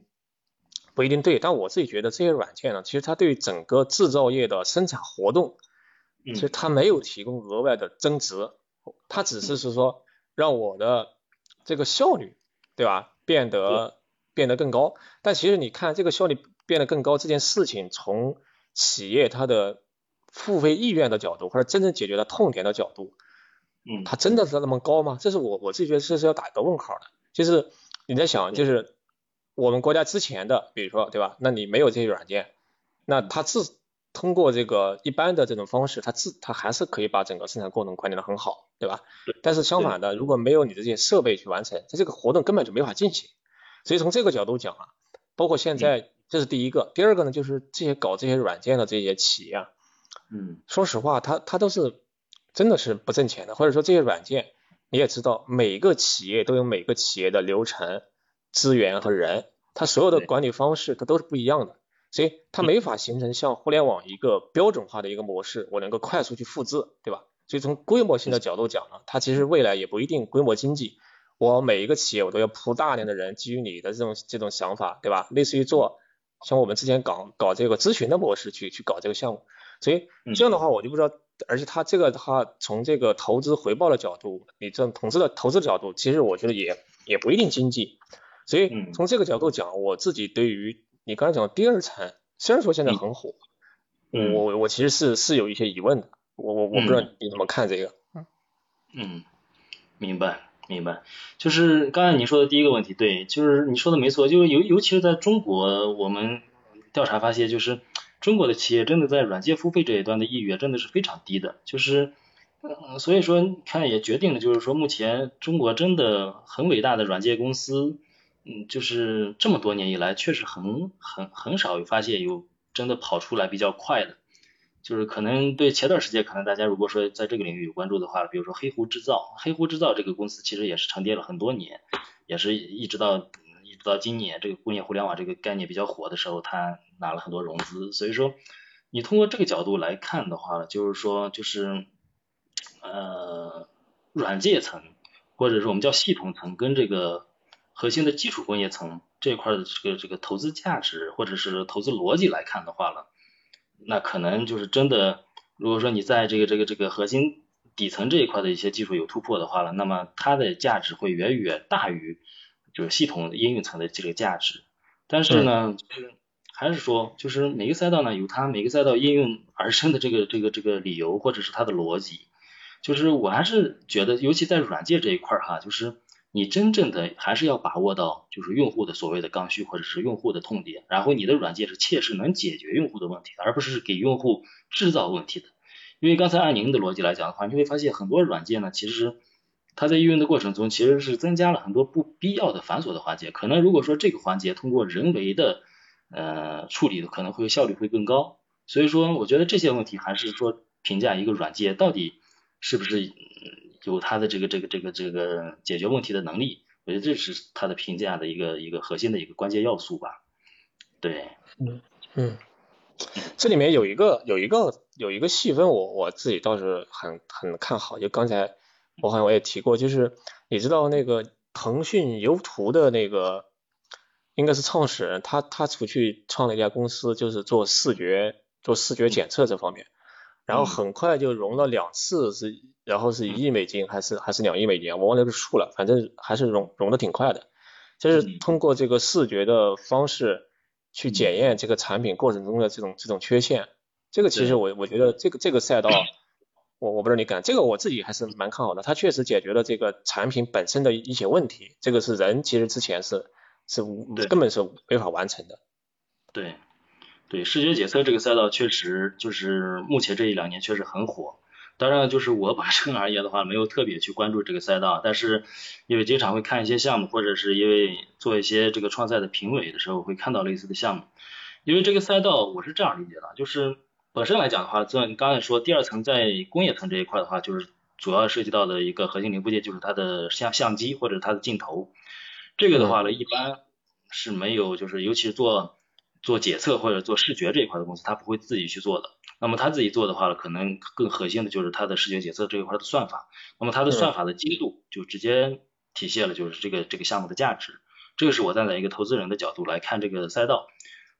不一定对，但我自己觉得这些软件呢，其实它对于整个制造业的生产活动，其实它没有提供额外的增值，它只是是说让我的这个效率，对吧，变得变得更高。但其实你看这个效率变得更高这件事情，从企业它的付费意愿的角度，或者真正解决的痛点的角度，嗯，它真的是那么高吗？这是我我自己觉得这是要打一个问号的。就是你在想，就是。我们国家之前的，比如说，对吧？那你没有这些软件，那它自通过这个一般的这种方式，它自它还是可以把整个生产过程管理的很好，对吧？但是相反的，如果没有你的这些设备去完成，它这个活动根本就没法进行。所以从这个角度讲啊，包括现在，这是第一个。第二个呢，就是这些搞这些软件的这些企业，嗯，说实话，它它都是真的是不挣钱的，或者说这些软件，你也知道，每个企业都有每个企业的流程。资源和人，它所有的管理方式它都是不一样的，所以它没法形成像互联网一个标准化的一个模式，我能够快速去复制，对吧？所以从规模性的角度讲呢，它其实未来也不一定规模经济，我每一个企业我都要铺大量的人，基于你的这种这种想法，对吧？类似于做像我们之前搞搞这个咨询的模式去去搞这个项目，所以这样的话我就不知道，而且它这个的话从这个投资回报的角度，你这投资的投资的角度，其实我觉得也也不一定经济，所以从这个角度讲，我自己对于你刚才讲的第二层，虽然说现在很火，我我其实是是有一些疑问的，我我我不知道你怎么看这个，嗯，明白。明白，就是刚才你说的第一个问题，对，就是你说的没错，就是尤尤其是在中国，我们调查发现，就是中国的企业真的在软件付费这一端的意愿真的是非常低的，就是，嗯，所以说看也决定了，就是说目前中国真的很伟大的软件公司，嗯，就是这么多年以来，确实很很很少有发现有真的跑出来比较快的。就是可能对前段时间，可能大家如果说在这个领域有关注的话，比如说黑狐制造，黑狐制造这个公司其实也是沉淀了很多年，也是一直到一直到今年这个工业互联网这个概念比较火的时候，它拿了很多融资。所以说，你通过这个角度来看的话，就是说就是呃软件层或者说我们叫系统层跟这个核心的基础工业层这块的这个这个投资价值或者是投资逻辑来看的话了。那可能就是真的，如果说你在这个这个这个核心底层这一块的一些技术有突破的话了，那么它的价值会远远大于就是系统应用层的这个价值。但是呢，就是还是说，就是每个赛道呢有它每个赛道应用而生的这个这个这个理由或者是它的逻辑。就是我还是觉得，尤其在软件这一块哈，就是。你真正的还是要把握到，就是用户的所谓的刚需或者是用户的痛点，然后你的软件是切实能解决用户的问题，而不是给用户制造问题的。因为刚才按您的逻辑来讲的话，你会发现很多软件呢，其实它在运用的过程中其实是增加了很多不必要的繁琐的环节。可能如果说这个环节通过人为的呃处理的，可能会效率会更高。所以说，我觉得这些问题还是说评价一个软件到底是不是。有他的这个这个这个这个解决问题的能力，我觉得这是他的评价的一个一个核心的一个关键要素吧。对，嗯嗯，这里面有一个有一个有一个细分，我我自己倒是很很看好。就刚才我好像我也提过，就是你知道那个腾讯游图的那个应该是创始人，他他出去创了一家公司，就是做视觉做视觉检测这方面。然后很快就融了两次，是然后是一亿美金还是还是两亿美金，我忘了个数了，反正还是融融的挺快的。就是通过这个视觉的方式去检验这个产品过程中的这种这种缺陷，这个其实我我觉得这个这个赛道，我我不知道你感，这个我自己还是蛮看好的，它确实解决了这个产品本身的一些问题，这个是人其实之前是是无根本是没法完成的。对。对视觉检测这个赛道确实就是目前这一两年确实很火。当然，就是我本身而言的话，没有特别去关注这个赛道，但是因为经常会看一些项目，或者是因为做一些这个创赛的评委的时候，会看到类似的项目。因为这个赛道我是这样理解的，就是本身来讲的话，这你刚才说第二层在工业层这一块的话，就是主要涉及到的一个核心零部件就是它的相相机或者它的镜头。这个的话呢，一般是没有，就是尤其是做。做检测或者做视觉这一块的公司，他不会自己去做的。那么他自己做的话，可能更核心的就是他的视觉检测这一块的算法。那么它的算法的精度就直接体现了就是这个这个项目的价值。这个是我站在一个投资人的角度来看这个赛道。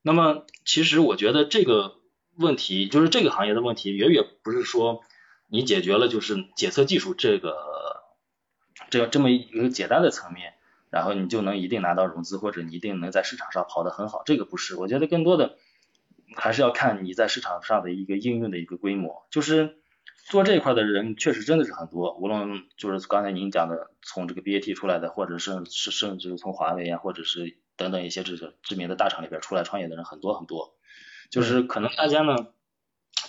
那么其实我觉得这个问题就是这个行业的问题，远远不是说你解决了就是检测技术这个这这么一个简单的层面。然后你就能一定拿到融资，或者你一定能在市场上跑得很好，这个不是，我觉得更多的还是要看你在市场上的一个应用的一个规模。就是做这一块的人确实真的是很多，无论就是刚才您讲的从这个 BAT 出来的，或者是是甚至从华为啊，或者是等等一些这个知名的大厂里边出来创业的人很多很多。就是可能大家呢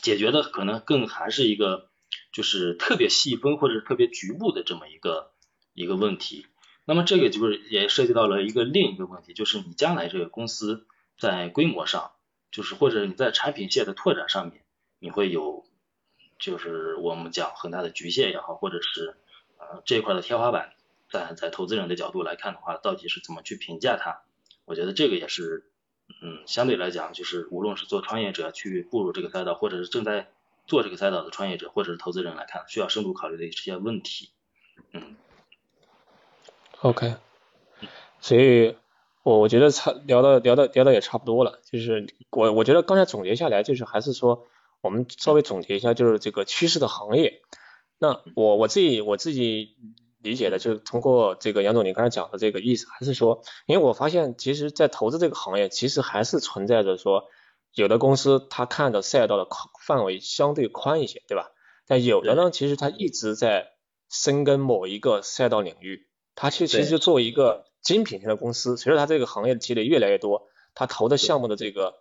解决的可能更还是一个就是特别细分或者特别局部的这么一个一个问题。那么这个就是也涉及到了一个另一个问题，就是你将来这个公司在规模上，就是或者你在产品线的拓展上面，你会有就是我们讲很大的局限也好，或者是呃这一块的天花板，在在投资人的角度来看的话，到底是怎么去评价它？我觉得这个也是嗯相对来讲，就是无论是做创业者去步入这个赛道，或者是正在做这个赛道的创业者或者是投资人来看，需要深度考虑的一些问题，嗯。OK，所以我我觉得差聊的聊的聊的也差不多了，就是我我觉得刚才总结下来就是还是说我们稍微总结一下就是这个趋势的行业。那我我自己我自己理解的就是通过这个杨总你刚才讲的这个意思，还是说，因为我发现其实，在投资这个行业，其实还是存在着说，有的公司它看的赛道的范围相对宽一些，对吧？但有的呢，其实它一直在深耕某一个赛道领域，它其实其实作为一个。精品型的公司，随着它这个行业的积累越来越多，它投的项目的这个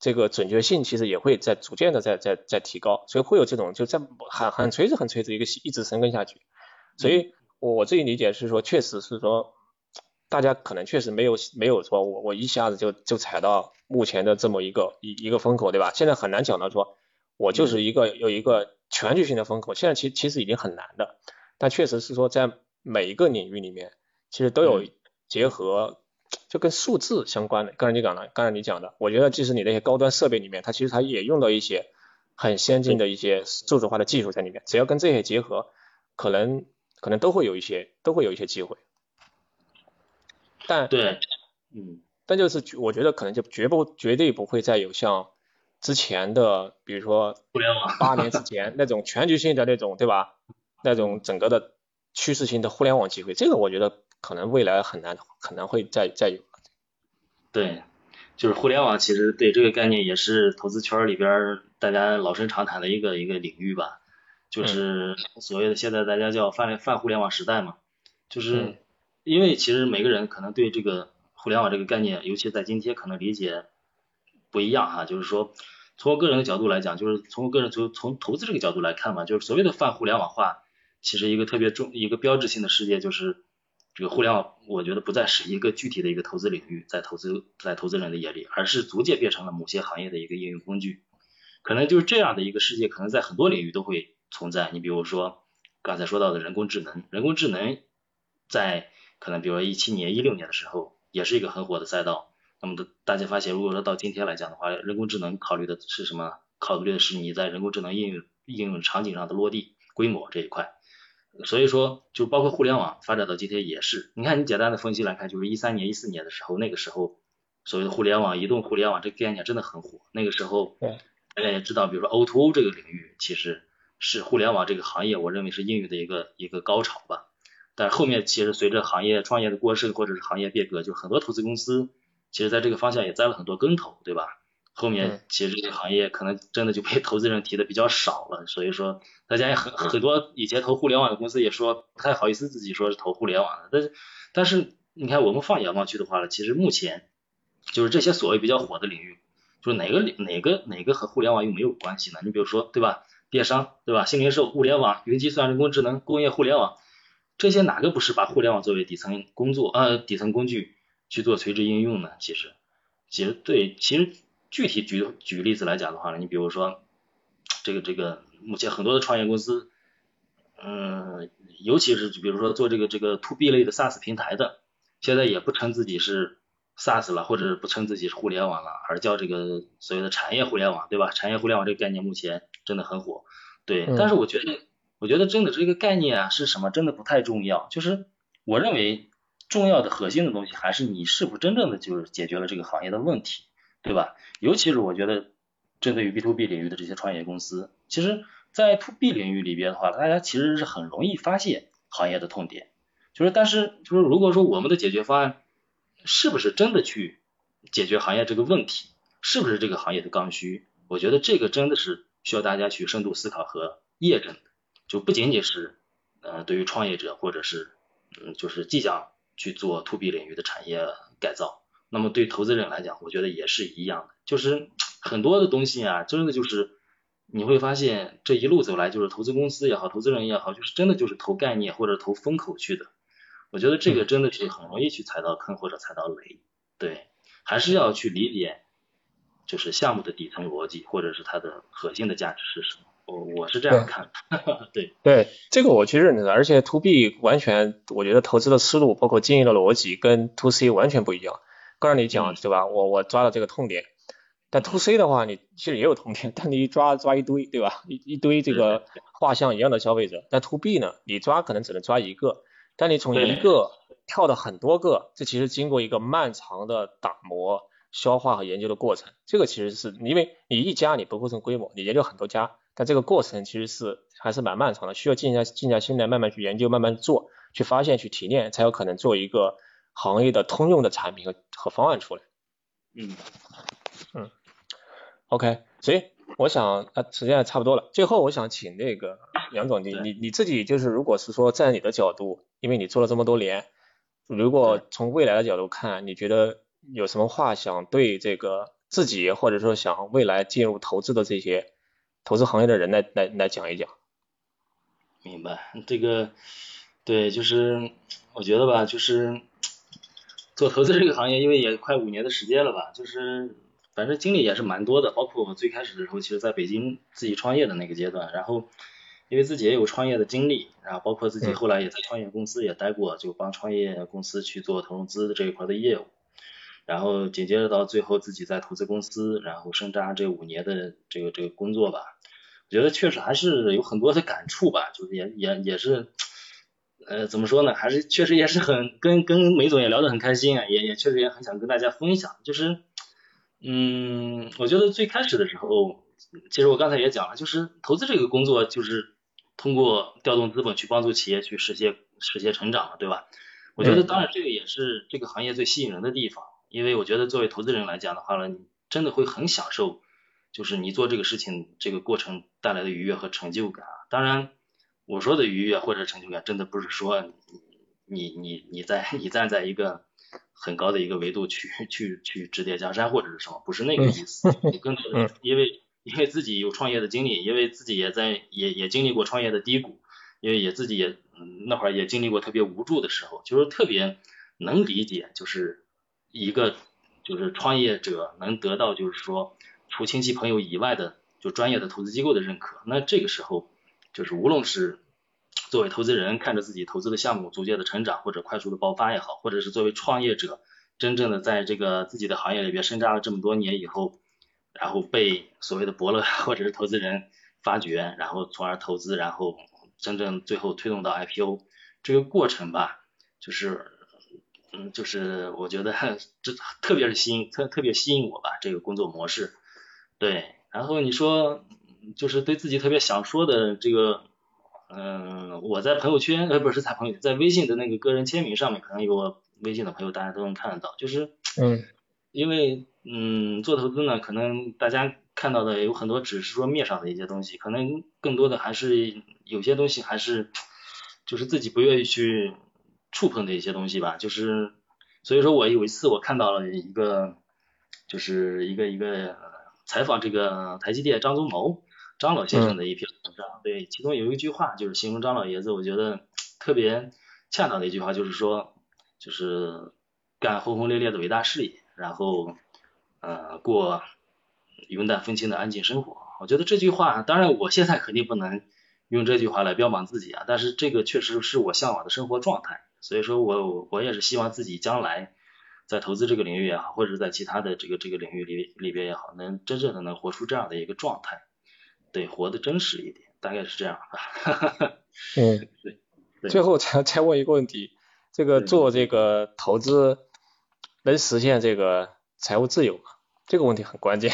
这个准确性其实也会在逐渐的在在在提高，所以会有这种就在很很垂直很垂直一个一直深耕下去。所以我自己理解是说，确实是说大家可能确实没有没有说我我一下子就就踩到目前的这么一个一一个风口，对吧？现在很难讲到说我就是一个有一个全局性的风口，现在其其实已经很难的，但确实是说在每一个领域里面其实都有。结合就跟数字相关的，刚才你讲的，刚才你讲的，我觉得即使你那些高端设备里面，它其实它也用到一些很先进的一些数字化的技术在里面，只要跟这些结合，可能可能都会有一些都会有一些机会。但对，嗯，但就是我觉得可能就绝不绝对不会再有像之前的，比如说八年之前那种全局性的那种，对吧？那种整个的趋势性的互联网机会，这个我觉得。可能未来很难，可能会再再有。对，就是互联网，其实对这个概念也是投资圈里边大家老生常谈的一个一个领域吧。就是所谓的现在大家叫泛泛互联网时代嘛。就是因为其实每个人可能对这个互联网这个概念，尤其在今天可能理解不一样哈。就是说，从我个人的角度来讲，就是从我个人从从投资这个角度来看嘛，就是所谓的泛互联网化，其实一个特别重一个标志性的事件就是。这个互联网，我觉得不再是一个具体的一个投资领域，在投资在投资人的眼里，而是逐渐变成了某些行业的一个应用工具。可能就是这样的一个世界，可能在很多领域都会存在。你比如说刚才说到的人工智能，人工智能在可能比如说一七年、一六年的时候，也是一个很火的赛道。那么大家发现，如果说到今天来讲的话，人工智能考虑的是什么？考虑的是你在人工智能应用应用场景上的落地规模这一块。所以说，就包括互联网发展到今天也是，你看你简单的分析来看，就是一三年、一四年的时候，那个时候所谓的互联网、移动互联网这个概念真的很火。那个时候，大家也知道，比如说 O2O 这个领域，其实是互联网这个行业，我认为是应用的一个一个高潮吧。但后面其实随着行业创业的过剩或者是行业变革，就很多投资公司其实在这个方向也栽了很多跟头，对吧？后面其实这个行业可能真的就被投资人提的比较少了，所以说大家也很很多以前投互联网的公司也说不太好意思自己说是投互联网的，但是但是你看我们放眼望去的话呢，其实目前就是这些所谓比较火的领域，就是哪个哪个哪个和互联网又没有关系呢？你比如说对吧，电商对吧，新零售、物联网、云计算、人工智能、工业互联网，这些哪个不是把互联网作为底层工作呃底层工具去做垂直应用呢？其实其实对其实。具体举举例子来讲的话呢，你比如说这个这个目前很多的创业公司，嗯，尤其是比如说做这个这个 to B 类的 SaaS 平台的，现在也不称自己是 SaaS 了，或者不称自己是互联网了，而叫这个所谓的产业互联网，对吧？产业互联网这个概念目前真的很火，对。但是我觉得，我觉得真的这个概念啊是什么，真的不太重要。就是我认为重要的核心的东西还是你是否真正的就是解决了这个行业的问题。对吧？尤其是我觉得，针对于 B to B 领域的这些创业公司，其实，在 To B 领域里边的话，大家其实是很容易发现行业的痛点。就是，但是，就是如果说我们的解决方案是不是真的去解决行业这个问题，是不是这个行业的刚需？我觉得这个真的是需要大家去深度思考和验证的。就不仅仅是，呃，对于创业者或者是，嗯，就是即将去做 To B 领域的产业改造。那么对投资人来讲，我觉得也是一样的，就是 [TSK] 很多的东西啊，真的就是你会发现这一路走来，就是投资公司也好，投资人也好，就是真的就是投概念或者投风口去的。我觉得这个真的是很容易去踩到坑或者踩到雷，对，还是要去理解，就是项目的底层逻辑或者是它的核心的价值是什么。我我是这样看的，[LAUGHS] 对对，这个我其实认的，而且 to B 完全，我觉得投资的思路包括经营的逻辑跟 to C 完全不一样。刚才你讲对吧？我我抓了这个痛点，但 to C 的话，你其实也有痛点，[LAUGHS] 但你一抓抓一堆，对吧？一一堆这个画像一样的消费者，但 to B 呢，你抓可能只能抓一个，但你从一个跳到很多个，这其实经过一个漫长的打磨、消化和研究的过程。这个其实是因为你一家你不构成规模，你研究很多家，但这个过程其实是还是蛮漫长的，需要静下静下心来慢慢去研究、慢慢做，去发现、去提炼，才有可能做一个行业的通用的产品和和方案出来。嗯嗯，OK，所以我想啊，时间也差不多了，最后我想请那个 [LAUGHS] 杨总，你你你自己就是如果是说在你的角度，因为你做了这么多年。如果从未来的角度看，你觉得有什么话想对这个自己，或者说想未来进入投资的这些投资行业的人来来来讲一讲？明白，这个对，就是我觉得吧，就是做投资这个行业，因为也快五年的时间了吧，就是反正经历也是蛮多的，包括我最开始的时候，其实在北京自己创业的那个阶段，然后。因为自己也有创业的经历，然后包括自己后来也在创业公司也待过，就帮创业公司去做投融资的这一块的业务，然后紧接着到最后自己在投资公司，然后深扎这五年的这个这个工作吧，我觉得确实还是有很多的感触吧，就是也也也是，呃，怎么说呢，还是确实也是很跟跟梅总也聊得很开心啊，也也确实也很想跟大家分享，就是，嗯，我觉得最开始的时候，其实我刚才也讲了，就是投资这个工作就是。通过调动资本去帮助企业去实现实现成长嘛，对吧？我觉得当然这个也是这个行业最吸引人的地方，因为我觉得作为投资人来讲的话呢，你真的会很享受，就是你做这个事情这个过程带来的愉悦和成就感。当然，我说的愉悦或者成就感，真的不是说你你你在你站在一个很高的一个维度去去去指点江山或者是什么，不是那个意思，你更多的因为。因为自己有创业的经历，因为自己也在也也经历过创业的低谷，因为也自己也那会儿也经历过特别无助的时候，就是特别能理解，就是一个就是创业者能得到就是说除亲戚朋友以外的就专业的投资机构的认可，那这个时候就是无论是作为投资人看着自己投资的项目逐渐的成长或者快速的爆发也好，或者是作为创业者真正的在这个自己的行业里边深扎了这么多年以后。然后被所谓的伯乐或者是投资人发掘，然后从而投资，然后真正最后推动到 IPO 这个过程吧，就是嗯，就是我觉得这特别是吸引特特别吸引我吧，这个工作模式。对，然后你说就是对自己特别想说的这个，嗯，我在朋友圈呃不是在朋友在微信的那个个人签名上面，可能有我微信的朋友大家都能看得到，就是嗯，[TSK] 因为。嗯，做投资呢，可能大家看到的有很多只是说面上的一些东西，可能更多的还是有些东西还是就是自己不愿意去触碰的一些东西吧。就是所以说我有一次我看到了一个就是一个一个采访这个台积电张忠谋张老先生的一篇文章，对，其中有一句话就是形容张老爷子，我觉得特别恰当的一句话，就是说就是干轰轰烈烈的伟大事业，然后。呃，过云淡风轻的安静生活，我觉得这句话，当然我现在肯定不能用这句话来标榜自己啊，但是这个确实是我向往的生活状态，所以说我我也是希望自己将来在投资这个领域也好，或者是在其他的这个这个领域里里边也好，能真正的能活出这样的一个状态，对，活得真实一点，大概是这样吧。[LAUGHS] 嗯，对。最后再再问一个问题，这个做这个投资能实现这个？财务自由吗，这个问题很关键。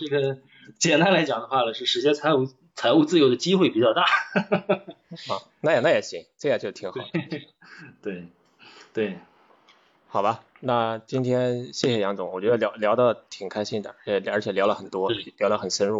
这个简单来讲的话呢，是实现财务财务自由的机会比较大。[LAUGHS] 啊，那也那也行，这样就挺好。对对，[LAUGHS] 好吧，那今天谢谢杨总，我觉得聊聊的挺开心的，也而且聊了很多，聊得很深入。